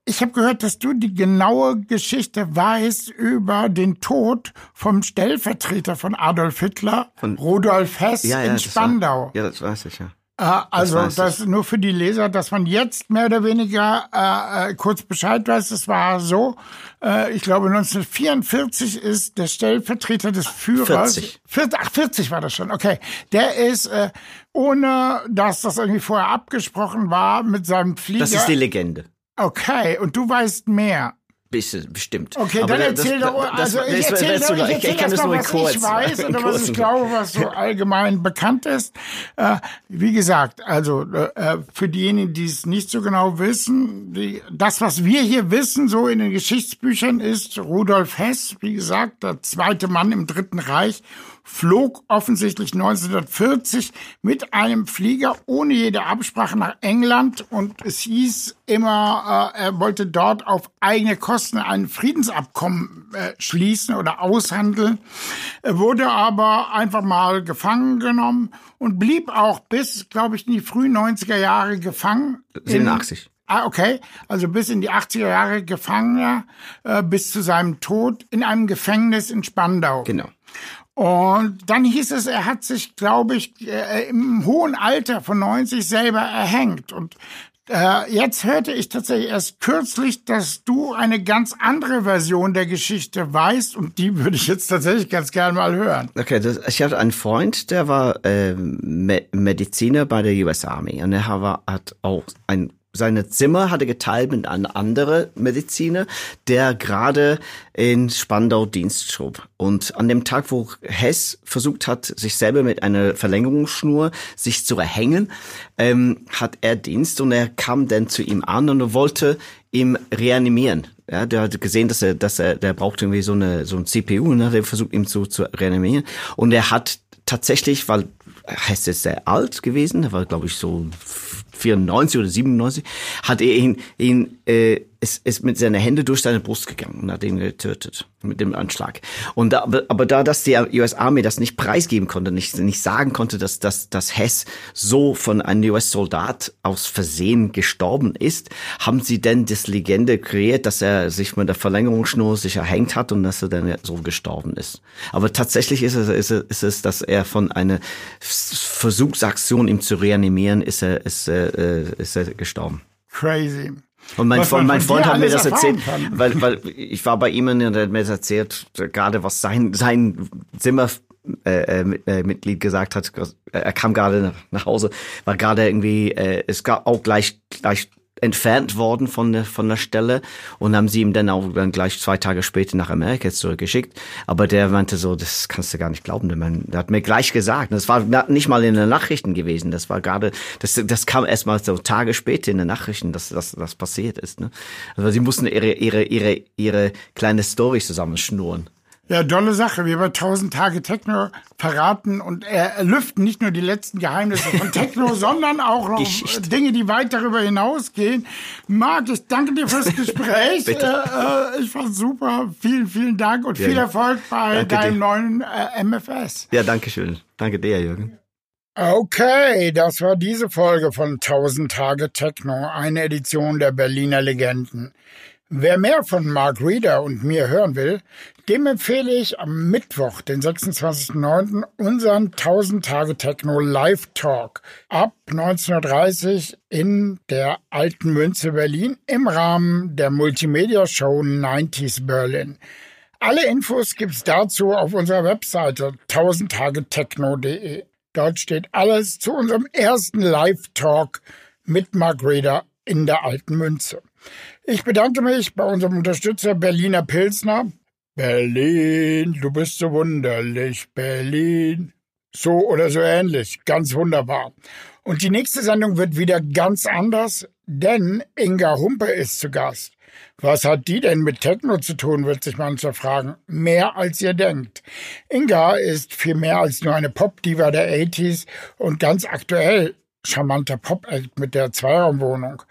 Speaker 3: ich habe gehört, dass du die genaue Geschichte weißt über den Tod vom Stellvertreter von Adolf Hitler, von, Rudolf Hess ja, ja, in Spandau.
Speaker 4: War, ja, das weiß ich ja.
Speaker 3: Äh, also das, das nur für die Leser, dass man jetzt mehr oder weniger äh, äh kurz Bescheid weiß. Es war so, äh, ich glaube 1944 ist der Stellvertreter des Führers.
Speaker 4: 40.
Speaker 3: 40 ach, 40 war das schon. Okay, der ist äh, ohne, dass das irgendwie vorher abgesprochen war, mit seinem Flieger. Das
Speaker 4: ist die Legende.
Speaker 3: Okay, und du weißt mehr.
Speaker 4: Bisschen, bestimmt.
Speaker 3: Okay, Aber dann erzähl das, doch, also das, ich erzähl doch, ich erzähl ich, das mal, was kurz, ich weiß oder was ich glaube, was so allgemein bekannt ist. Äh, wie gesagt, also äh, für diejenigen, die es nicht so genau wissen, die, das, was wir hier wissen, so in den Geschichtsbüchern, ist Rudolf Hess, wie gesagt, der zweite Mann im Dritten Reich flog offensichtlich 1940 mit einem Flieger ohne jede Absprache nach England und es hieß immer, äh, er wollte dort auf eigene Kosten ein Friedensabkommen äh, schließen oder aushandeln. Er wurde aber einfach mal gefangen genommen und blieb auch bis, glaube ich, in die frühen 90er Jahre gefangen.
Speaker 4: 87.
Speaker 3: Ah, okay. Also bis in die 80er Jahre Gefangener, äh, bis zu seinem Tod in einem Gefängnis in Spandau.
Speaker 4: Genau.
Speaker 3: Und dann hieß es, er hat sich, glaube ich, äh, im hohen Alter von 90 selber erhängt. Und äh, jetzt hörte ich tatsächlich erst kürzlich, dass du eine ganz andere Version der Geschichte weißt und die würde ich jetzt tatsächlich ganz gerne mal hören.
Speaker 4: Okay, das, ich hatte einen Freund, der war äh, Mediziner bei der US Army und er war, hat auch ein seine Zimmer hatte geteilt mit einem anderen Mediziner, der gerade in Spandau Dienst schob. Und an dem Tag, wo Hess versucht hat, sich selber mit einer Verlängerungsschnur sich zu erhängen, ähm, hat er Dienst und er kam dann zu ihm an und wollte ihm reanimieren. Ja, der hat gesehen, dass er, dass er, der braucht irgendwie so eine, so ein CPU und hat er versucht, ihm zu, zu reanimieren. Und er hat tatsächlich, weil Hess ist sehr alt gewesen, er war, glaube ich, so 94 oder 97, hat er ihn, ihn äh, ist, ist mit seinen Händen durch seine Brust gegangen und hat ihn getötet mit dem Anschlag. Und da, aber, aber da, dass die US Army das nicht preisgeben konnte, nicht, nicht sagen konnte, dass, dass, dass Hess so von einem US-Soldat aus Versehen gestorben ist, haben sie denn das Legende kreiert, dass er sich mit der Verlängerungsschnur sich erhängt hat und dass er dann so gestorben ist. Aber tatsächlich ist es, ist es, ist es dass er von einer Versuchsaktion, ihm zu reanimieren, ist er, ist, äh, ist er gestorben.
Speaker 3: Crazy.
Speaker 4: Und mein, Freund, mein Freund hat mir das erzählt, weil, weil ich war bei ihm und er hat mir das erzählt, gerade was sein, sein Zimmer äh, äh, äh Mitglied gesagt hat, er kam gerade nach Hause, war gerade irgendwie, äh, es gab auch gleich, gleich entfernt worden von der, von der Stelle und haben sie ihm dann auch dann gleich zwei Tage später nach Amerika zurückgeschickt. Aber der meinte so, das kannst du gar nicht glauben. Der, man, der hat mir gleich gesagt, das war nicht mal in den Nachrichten gewesen, das war gerade, das, das kam erst mal so Tage später in den Nachrichten, dass das dass passiert ist. Ne? Also sie mussten ihre, ihre, ihre, ihre kleine Story zusammenschnurren.
Speaker 3: Ja, tolle Sache. Wir bei 1000 Tage Techno verraten und äh, lüften nicht nur die letzten Geheimnisse von Techno, sondern auch noch Geschichte. Dinge, die weit darüber hinausgehen. Marc, ich danke dir fürs Gespräch. Äh, äh, ich fand super. Vielen, vielen Dank und ja, viel Erfolg bei deinem dir. neuen äh, MFS.
Speaker 4: Ja, danke schön. Danke dir, Jürgen.
Speaker 3: Okay, das war diese Folge von 1000 Tage Techno, eine Edition der Berliner Legenden. Wer mehr von Mark Reeder und mir hören will, dem empfehle ich am Mittwoch, den 26.09., unseren 1000 Tage Techno Live Talk ab 19.30 in der Alten Münze Berlin im Rahmen der Multimedia Show 90s Berlin. Alle Infos gibt's dazu auf unserer Webseite 1000tagetechno.de. Dort steht alles zu unserem ersten Live Talk mit Mark Reeder in der alten Münze. Ich bedanke mich bei unserem Unterstützer Berliner Pilsner. Berlin, du bist so wunderlich, Berlin. So oder so ähnlich, ganz wunderbar. Und die nächste Sendung wird wieder ganz anders, denn Inga Humpe ist zu Gast. Was hat die denn mit Techno zu tun, wird sich mancher fragen. Mehr als ihr denkt. Inga ist viel mehr als nur eine Pop-Diva der 80s und ganz aktuell charmanter Pop-Act mit der Zweiraumwohnung.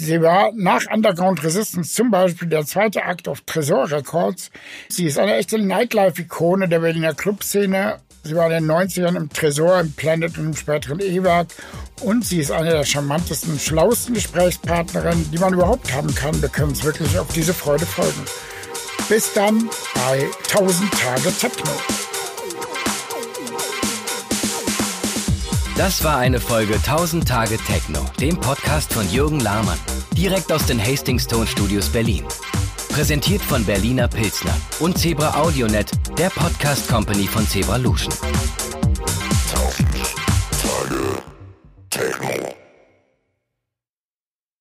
Speaker 3: Sie war nach Underground Resistance zum Beispiel der zweite Akt auf Tresor Records. Sie ist eine echte Nightlife-Ikone der Berliner Clubszene Sie war in den 90ern im Tresor, im Planet und im späteren E-Werk. Und sie ist eine der charmantesten, schlauesten Gesprächspartnerinnen, die man überhaupt haben kann. Wir können uns wirklich auf diese Freude folgen. Bis dann bei 1000 Tage Techno.
Speaker 2: Das war eine Folge 1000 Tage Techno, dem Podcast von Jürgen Lahmann, direkt aus den Hastings Tone Studios Berlin. Präsentiert von Berliner Pilzner und Zebra Audionet, der Podcast Company von Zebra Lution. 1000 Tage Techno.